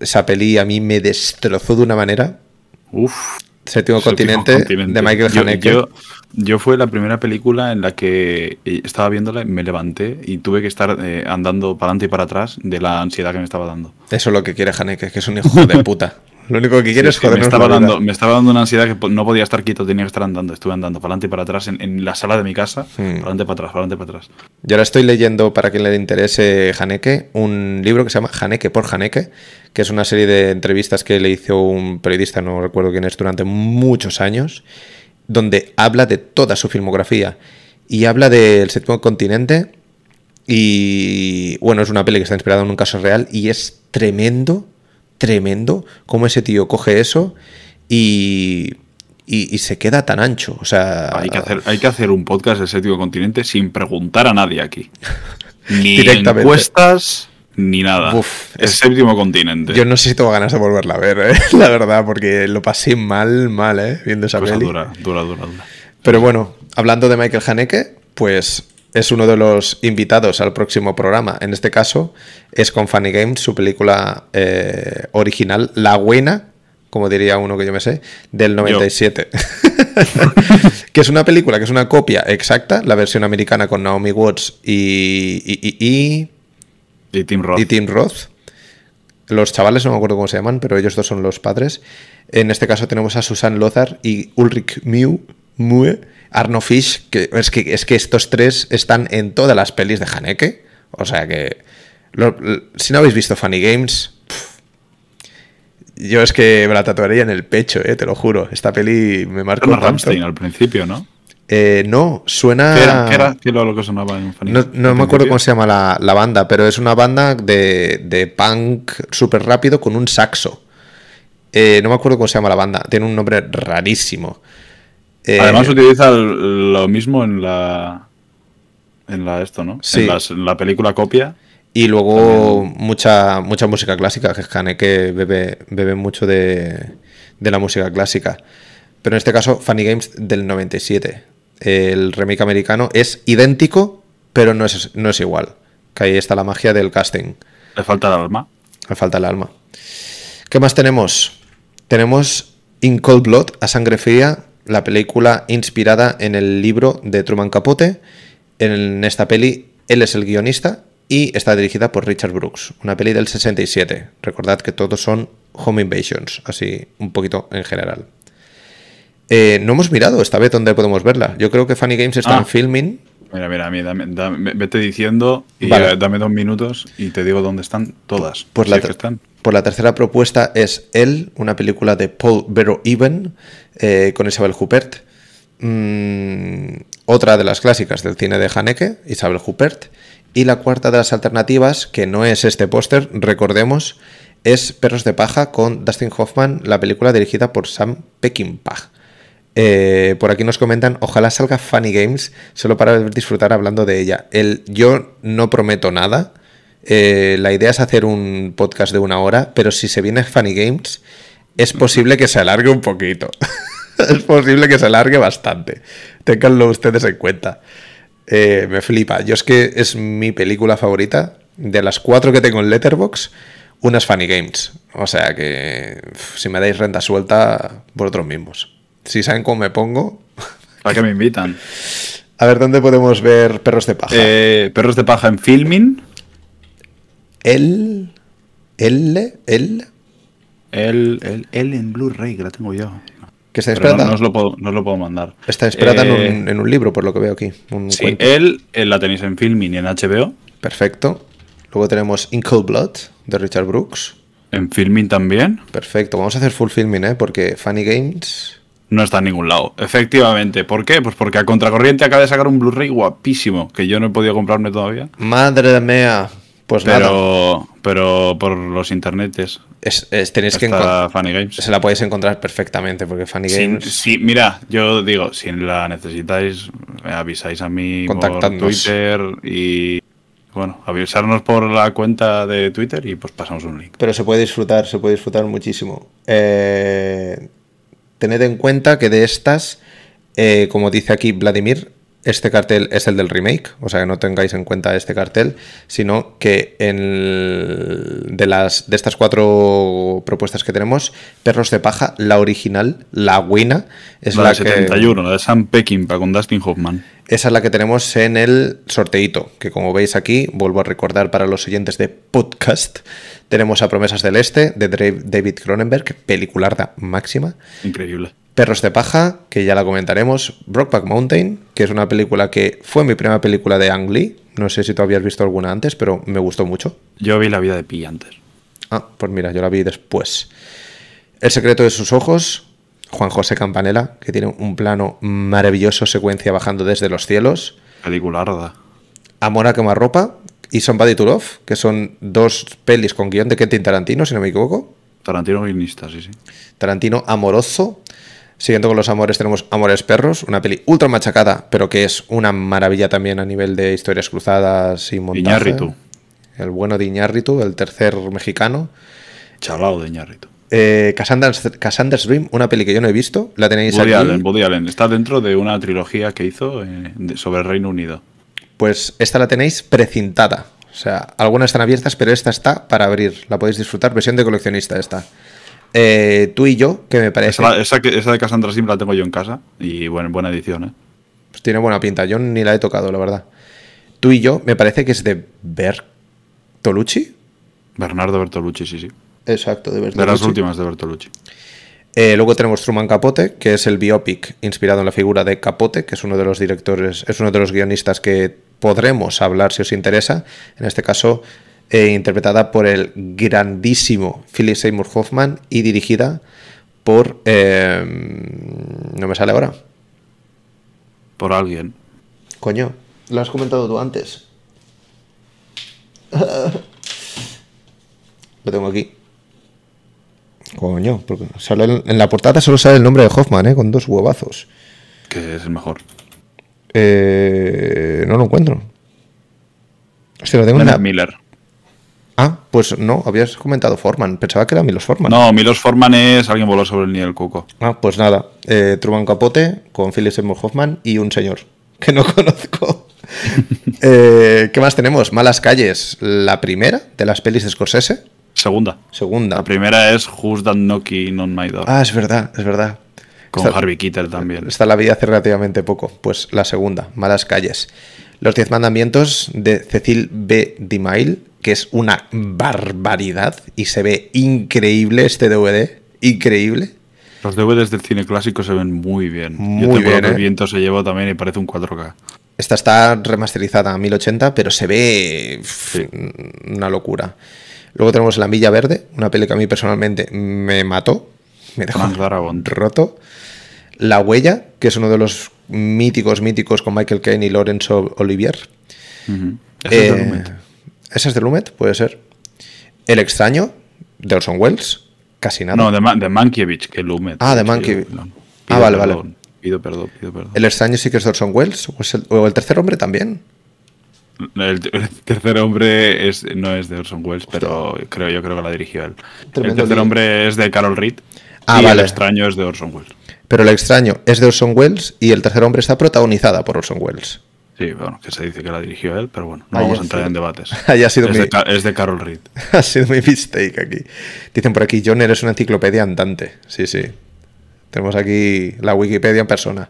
esa peli a mí me destrozó de una manera. Uf. Séptimo, continente, de Michael Haneke. Yo, fue la primera película en la que eh, estaba viéndola, me levanté y tuve que estar eh, andando para adelante y para atrás de la ansiedad que me estaba dando. Eso es lo que quiere Haneke, que es un hijo de puta. Lo único que quiere es jodernos me estaba, dando, me estaba dando una ansiedad que no podía estar quieto, tenía que estar andando. Estuve andando para adelante y para atrás en, la sala de mi casa, hmm. para adelante para atrás, para adelante para atrás. Yo ahora estoy leyendo, para quien le interese Haneke, un libro que se llama Haneke por Haneke, que es una serie de entrevistas que le hizo un periodista, no recuerdo quién es, durante muchos años, donde habla de toda su filmografía y habla del séptimo continente. Y bueno, es una peli que está inspirada en un caso real y es tremendo tremendo cómo ese tío coge eso y, y, se queda tan ancho. O sea, hay que hacer, hay que hacer un podcast del séptimo continente sin preguntar a nadie aquí. Ni encuestas ni nada. el séptimo continente. Yo no sé si tengo ganas de volverla a ver, ¿eh? la verdad, porque lo pasé mal, mal, ¿eh? viendo esa Cosa peli. Dura, dura, dura, dura. Pero bueno, hablando de Michael Haneke, pues es uno de los invitados al próximo programa. En este caso es con Funny Games, su película eh, original, La Buena, como diría uno que yo me sé, del 97. que es una película que es una copia exacta, la versión americana con Naomi Watts y, y, y, Tim Roth. Y Tim Roth. Los chavales no me acuerdo cómo se llaman, pero ellos dos son los padres. En este caso tenemos a Susan Lothar y Ulrich Mue Arno Fish, que es, que es que estos tres están en todas las pelis de Haneke. O sea que. si no habéis visto Funny Games. yo es que me la tatuaría en el pecho, eh, te lo juro. Esta peli me marcó. Era Ramstein al principio, ¿no? Eh, no, suena. ¿Qué era, ¿Qué era, lo que sonaba en Funny No, no me acuerdo cómo se llama la, banda, pero es una banda de, de punk súper rápido con un saxo. Eh, no me acuerdo cómo se llama la banda, tiene un nombre rarísimo. Eh, Además utiliza lo mismo en la en la esto, ¿no? Sí. En, la película copia. Y luego mucha mucha música clásica, que que bebe, bebe mucho de, de, la música clásica. Pero en este caso, Funny Games del 97. El remake americano es idéntico, pero no es, no es igual. Que ahí está la magia del casting. Le falta el alma. Le falta el alma. ¿Qué más tenemos? Tenemos In Cold Blood, a sangre fría, la película inspirada en el libro de Truman Capote. En esta peli él es el guionista y está dirigida por Richard Brooks, una peli del 67. Recordad que todos son home invasions, así un poquito en general. Eh, no hemos mirado esta vez dónde podemos verla. Yo creo que Funny Games está en ah. filming. Mira, mira, mira dame, vete diciendo y dame dos minutos y te digo dónde están todas. Pues la, están. Pues la tercera propuesta es Él, una película de Paul Verhoeven eh, con Isabel Huppert. Mm, otra de las clásicas del cine de Haneke, Isabel Huppert. Y la cuarta de las alternativas, que no es este póster, recordemos, es Perros de Paja con Dustin Hoffman, la película dirigida por Sam Peckinpah. Eh, por aquí nos comentan, ojalá salga Funny Games, solo para disfrutar hablando de ella. El, yo no prometo nada. Eh, la idea es hacer un podcast de una hora, pero si se viene Funny Games, es posible que se alargue un poquito. es posible que se alargue bastante. Ténganlo ustedes en cuenta. Eh, me flipa. Yo es que es mi película favorita. De las cuatro que tengo en Letterbox, una es Funny Games. O sea que si me dais renta suelta, vosotros mismos. Si saben cómo me pongo. ¿Para que me invitan? A ver, ¿dónde podemos ver Perros de Paja? Eh, Perros de Paja en Filming. El. El. El. El, el, el en Blu-ray, que la tengo yo. Que está Pero inspirada. no, no os lo puedo, no os lo puedo mandar. Está inspirada Eh, en, un, en un libro, por lo que veo aquí. Un Sí, él, él la tenéis en Filming y en HBO. Perfecto. Luego tenemos In Cold Blood de Richard Brooks. En Filming también. Perfecto. Vamos a hacer full filming, ¿eh? Porque Funny Games. No está en ningún lado. Efectivamente. ¿Por qué? Pues porque a Contracorriente acaba de sacar un Blu-ray guapísimo, que yo no he podido comprarme todavía. Madre mía. Pues nada. Pero, pero por los internetes. Es- es- tenéis que. Funny Games. Se la podéis encontrar perfectamente, porque Funny Games. sí, mira, yo digo, si la necesitáis, me avisáis a mí por. Twitter y bueno, avisarnos por la cuenta de Twitter y pues pasamos un link. Pero se puede disfrutar, se puede disfrutar muchísimo. Eh, tened en cuenta que de estas, eh, como dice aquí Vladimir, este cartel es el del remake, o sea que no tengáis en cuenta este cartel, sino que en el- de, las, de estas cuatro propuestas que tenemos, Perros de Paja, la original, la buena, es la, la, de que... 71, la de Sam Peckinpah con Dustin Hoffman. Esa es la que tenemos en el sorteíto, que como veis aquí, vuelvo a recordar para los oyentes de podcast, tenemos a Promesas del Este, de David Cronenberg, pelicularda máxima. Increíble. Perros de Paja, que ya la comentaremos. Brockback Mountain, que es una película que fue mi primera película de Ang Lee. No sé si tú habías visto alguna antes, pero me gustó mucho. Yo vi la vida de Pi antes. Ah, pues mira, yo la vi después. El secreto de sus ojos, Juan José Campanella, que tiene un plano maravilloso, secuencia bajando desde los cielos. Pelicularda. Amor a quemarropa y Somebody to Love, que son dos pelis con guion de Quentin Tarantino, si no me equivoco. Tarantino guionista, sí, sí. Tarantino amoroso. Siguiendo con los amores tenemos Amores Perros, una peli ultra machacada, pero que es una maravilla también a nivel de historias cruzadas y montaje. Iñárritu. El bueno de Iñárritu, el tercer mexicano. Chalao de Iñárritu. Eh, Cassandra's, Cassandra's Dream, una peli que yo no he visto, la tenéis Woody aquí. Allen, Woody Allen. Está dentro de una trilogía que hizo eh, sobre el Reino Unido. Pues esta la tenéis precintada. O sea, algunas están abiertas, pero esta está para abrir. La podéis disfrutar, versión de coleccionista esta. Eh, tú y yo, que me parece... Esa, esa, que- esa de Cassandra Sim la tengo yo en casa y bueno, buena edición, ¿eh? Pues tiene buena pinta. Yo ni la he tocado, la verdad. Tú y yo, me parece que es de Bertolucci. Bernardo Bertolucci, sí, sí. Exacto, de De las Bertolucci. últimas de Bertolucci. Eh, luego tenemos Truman Capote, que es el biopic inspirado en la figura de Capote, que es uno de los directores, es uno de los guionistas que podremos hablar si os interesa. En este caso, eh, interpretada por el grandísimo Philip Seymour Hoffman y dirigida por. eh, no me sale ahora. Por alguien. Coño, lo has comentado tú antes. Lo tengo aquí. Coño, porque sale en la portada solo sale el nombre de Hoffman, ¿eh? Con dos huevazos. Que es el mejor. Eh, no lo encuentro. Hostia, lo tengo en la... Miller. Ah, pues no, habías comentado Forman. Pensaba que era Milos Forman. No, Milos Forman es alguien voló sobre el nivel cuco. Ah, pues nada. Eh, Truman Capote con Philip Seymour Hoffman y un señor que no conozco. Eh, ¿Qué más tenemos? Malas calles. La primera de las pelis de Scorsese. Segunda. Segunda. La primera es Who's That Knocking on My Door. Ah, es verdad, es verdad. con Harvey Keitel también. Esta la vi hace relativamente poco. Pues la segunda, Malas calles. Los Diez Mandamientos de Cecil B. DeMille, que es una barbaridad y se ve increíble este DVD. Increíble. Los DVDs del cine clásico se ven muy bien. Muy Yo bien, que ¿eh? el viento se llevó también y parece un 4K. Esta está remasterizada a 1080, pero se ve Sí. una locura. Luego tenemos La Milla Verde, una peli que a mí personalmente me mató, me dejó roto. La Huella, que es uno de los míticos, míticos con Michael Caine y Laurence Olivier. Es Eh. ¿Esa es de Lumet? Puede ser. El extraño, de Orson Welles, casi nada. No, de, Ma- de Mankiewicz, que Lumet. Ah, de Mankiewicz. Ah, vale, vale. Pido perdón, pido perdón. El extraño sí que es de Orson Welles, o, el, o el tercer hombre también. El, el tercer hombre es, no es de Orson Welles, pero creo yo creo que la dirigió él. Tremendo el tercer lío. hombre es de Carol Reed. Ah, y vale. el extraño es de Orson Welles. Pero el extraño es de Orson Welles y el tercer hombre está protagonizada por Orson Welles. Sí, bueno, que se dice que la dirigió él, pero bueno, no Ahí vamos a entrar sido- en debates. ahí ha sido es, mi- de, Ca- es de Carol Reed. ha sido mi mistake aquí. Dicen por aquí, John, eres una enciclopedia andante. Sí, sí. Tenemos aquí la Wikipedia en persona.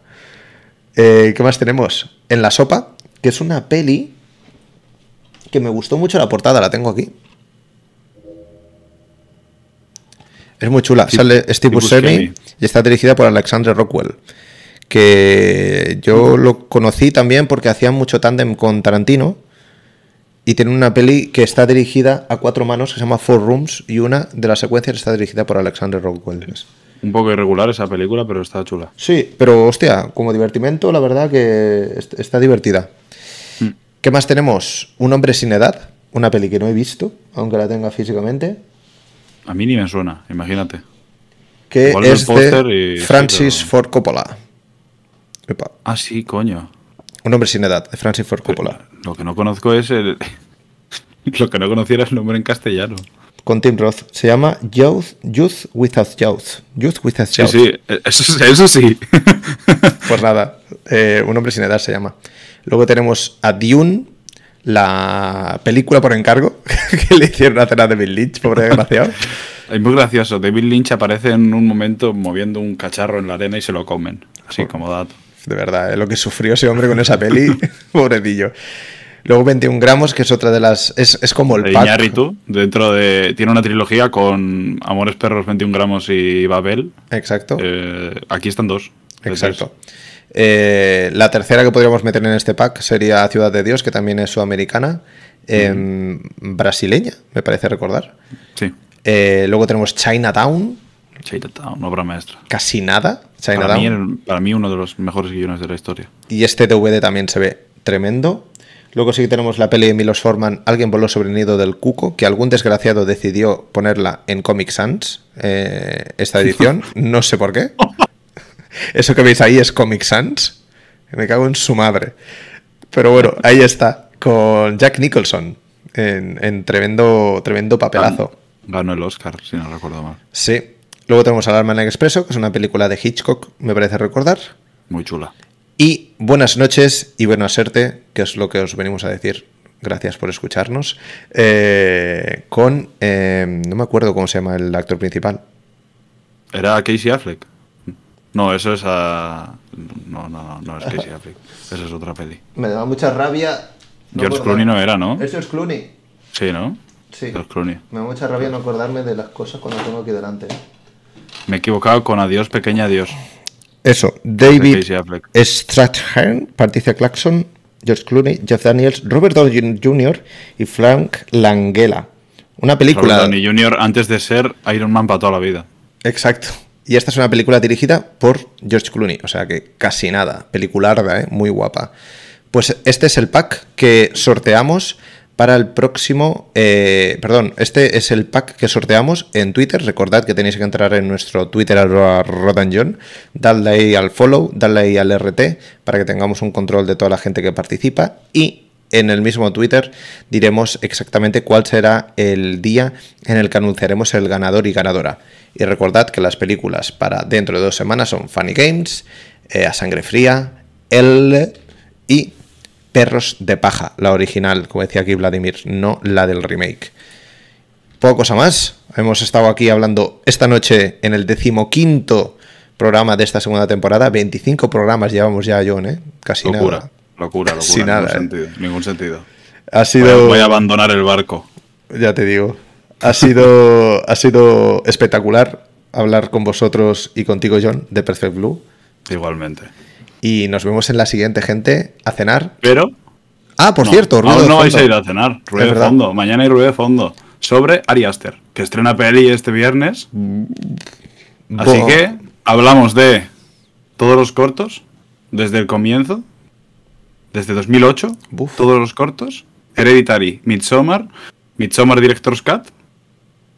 Eh, ¿Qué más tenemos? En la sopa, que es una peli que me gustó mucho la portada, la tengo aquí. Es muy chula. Sale Steve Buscemi. y está dirigida por Alexandre Rockwell. Que yo lo conocí también porque hacía mucho tándem con Tarantino. Y tiene una peli que está dirigida a cuatro manos que se llama Four Rooms. Y una de las secuencias está dirigida por Alexandre Rockwell. Un poco irregular esa película, pero está chula. Sí, pero hostia, como divertimento, la verdad que est- está divertida. Mm. ¿Qué más tenemos? Un hombre sin edad. Una peli que no he visto, aunque la tenga físicamente. A mí ni me suena, imagínate. Que Igual es de Francis Ford Coppola. Epa, Ah, sí, coño. Un hombre sin edad, de Francis Ford Coppola. Lo que no conozco es el. Lo que no conociera es el nombre en castellano. Con Tim Roth. Se llama Youth, Youth Without Youth. Youth Without Sí, Youth. sí, eso, eso sí. Pues nada, eh, un hombre sin edad se llama. Luego tenemos a Dune, la película por encargo que le hicieron hacer a David Lynch, pobre desgraciado. Es muy gracioso. David Lynch aparece en un momento moviendo un cacharro en la arena y se lo comen. Así como dato. De verdad, eh, lo que sufrió ese hombre con esa peli, pobrecillo. Luego 21 gramos, que es otra de las... Es, es como el De pack. Iñárritu, dentro de. Tiene una trilogía con Amores Perros, 21 gramos y Babel. Exacto, Eh, aquí están dos. exacto. Eh, la tercera que podríamos meter en este pack sería Ciudad de Dios, que también es sudamericana, em, brasileña, me parece recordar. Sí. Eh, luego tenemos Chinatown, Chinatown, obra maestra. casi nada. Para mí, para mí, uno de los mejores guiones de la historia. Y este DVD también se ve tremendo. Luego sí que tenemos la peli de Milos Forman, Alguien voló sobre el nido del cuco, que algún desgraciado decidió ponerla en Comic Sans, eh, esta edición. No sé por qué. Eso que veis ahí es Comic Sans. Me cago en su madre. Pero bueno, ahí está, con Jack Nicholson, en, en tremendo, tremendo papelazo. Ganó el Oscar, si no recuerdo mal. Sí. Luego tenemos Alarma en el Expreso, que es una película de Hitchcock, me parece recordar. Muy chula. Y buenas noches y buena suerte, que es lo que os venimos a decir. Gracias por escucharnos. Eh, con. eh, no me acuerdo cómo se llama el actor principal. ¿Era Casey Affleck? No, eso es a. No, no, no, no es Casey Affleck. Esa es otra peli. Me da mucha rabia. George Clooney no era, ¿no? Es George Clooney. Sí, ¿no? Sí. George Clooney. Me da mucha rabia no acordarme de las cosas cuando tengo aquí delante. Me he equivocado con Adiós, pequeña Adiós. Eso, David. Strathairn, Patricia Clarkson, George Clooney, Jeff Daniels, Robert Downey Jr. y Frank Langella. Una película. Robert Downey Jr. antes de ser Iron Man para toda la vida. Exacto. Y esta es una película dirigida por George Clooney, o sea que casi nada, pelicularda, ¿eh? muy guapa. Pues este es el pack que sorteamos para el próximo, eh, perdón, este es el pack que sorteamos en Twitter. Recordad que tenéis que entrar en nuestro Twitter arroba rodanjon, darle ahí al follow, darle ahí al RT para que tengamos un control de toda la gente que participa y en el mismo Twitter diremos exactamente cuál será el día en el que anunciaremos el ganador y ganadora. Y recordad que las películas para dentro de dos semanas son Funny Games, eh, A Sangre Fría, El y Perros de Paja, la original, como decía aquí Vladimir, no la del remake. Poca cosa más. Hemos estado aquí hablando esta noche en el decimoquinto programa de esta segunda temporada. 25 programas llevamos ya, John, ¿eh? Casi Locura, nada. locura, locura. Sin nada, ningún, ¿eh? sentido, ningún sentido. Ha Voy a, sido... voy a abandonar el barco. Ya te digo. Ha sido, ha sido espectacular hablar con vosotros y contigo, John, de Perfect Blue. Igualmente. Y nos vemos en la siguiente, gente, a cenar. Pero. Ah, por no, cierto, ruido aún de no vais a ir a cenar. Ruido de fondo. Mañana hay ruido de fondo. Sobre Ari Aster, que estrena peli este viernes. Así Bo- que hablamos de todos los cortos, desde el comienzo, desde 2008, Buf. todos los cortos, Hereditary, Midsommar, Midsommar Director's Cut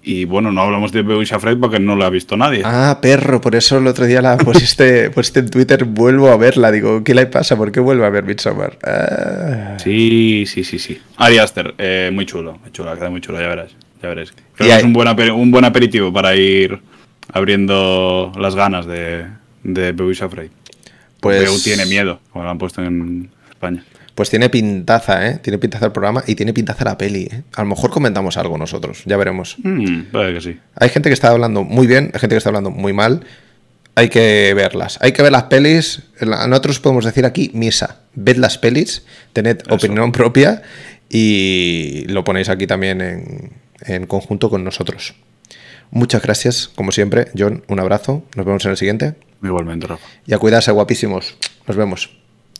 y bueno, no hablamos de Beusha Fred porque no lo ha visto nadie. Ah, perro, por eso el otro día la pusiste, pusiste en Twitter, vuelvo a verla. Digo, ¿qué le pasa? ¿Por qué vuelve a ver Midsommar? Ah. Sí, sí, sí, sí. Ari Aster, eh, muy chulo, muy chulo, queda muy chulo, ya verás. Ya verás. Creo que es un buen, un buen aperitivo para ir abriendo las ganas de, de Beusha Fred. Pues... tiene miedo, como lo han puesto en España. Pues tiene pintaza, ¿eh? Tiene pintaza el programa y tiene pintaza la peli, ¿eh? A lo mejor comentamos algo nosotros, ya veremos. Mm, que sí. Hay gente que está hablando muy bien, hay gente que está hablando muy mal. Hay que verlas. Hay que ver las pelis. Nosotros podemos decir aquí misa. Ved las pelis, tened opinión propia y lo ponéis aquí también en, en conjunto con nosotros. Muchas gracias, como siempre, John. Un abrazo. Nos vemos en el siguiente. Igualmente, Rafa. Y a cuidarse, guapísimos. Nos vemos.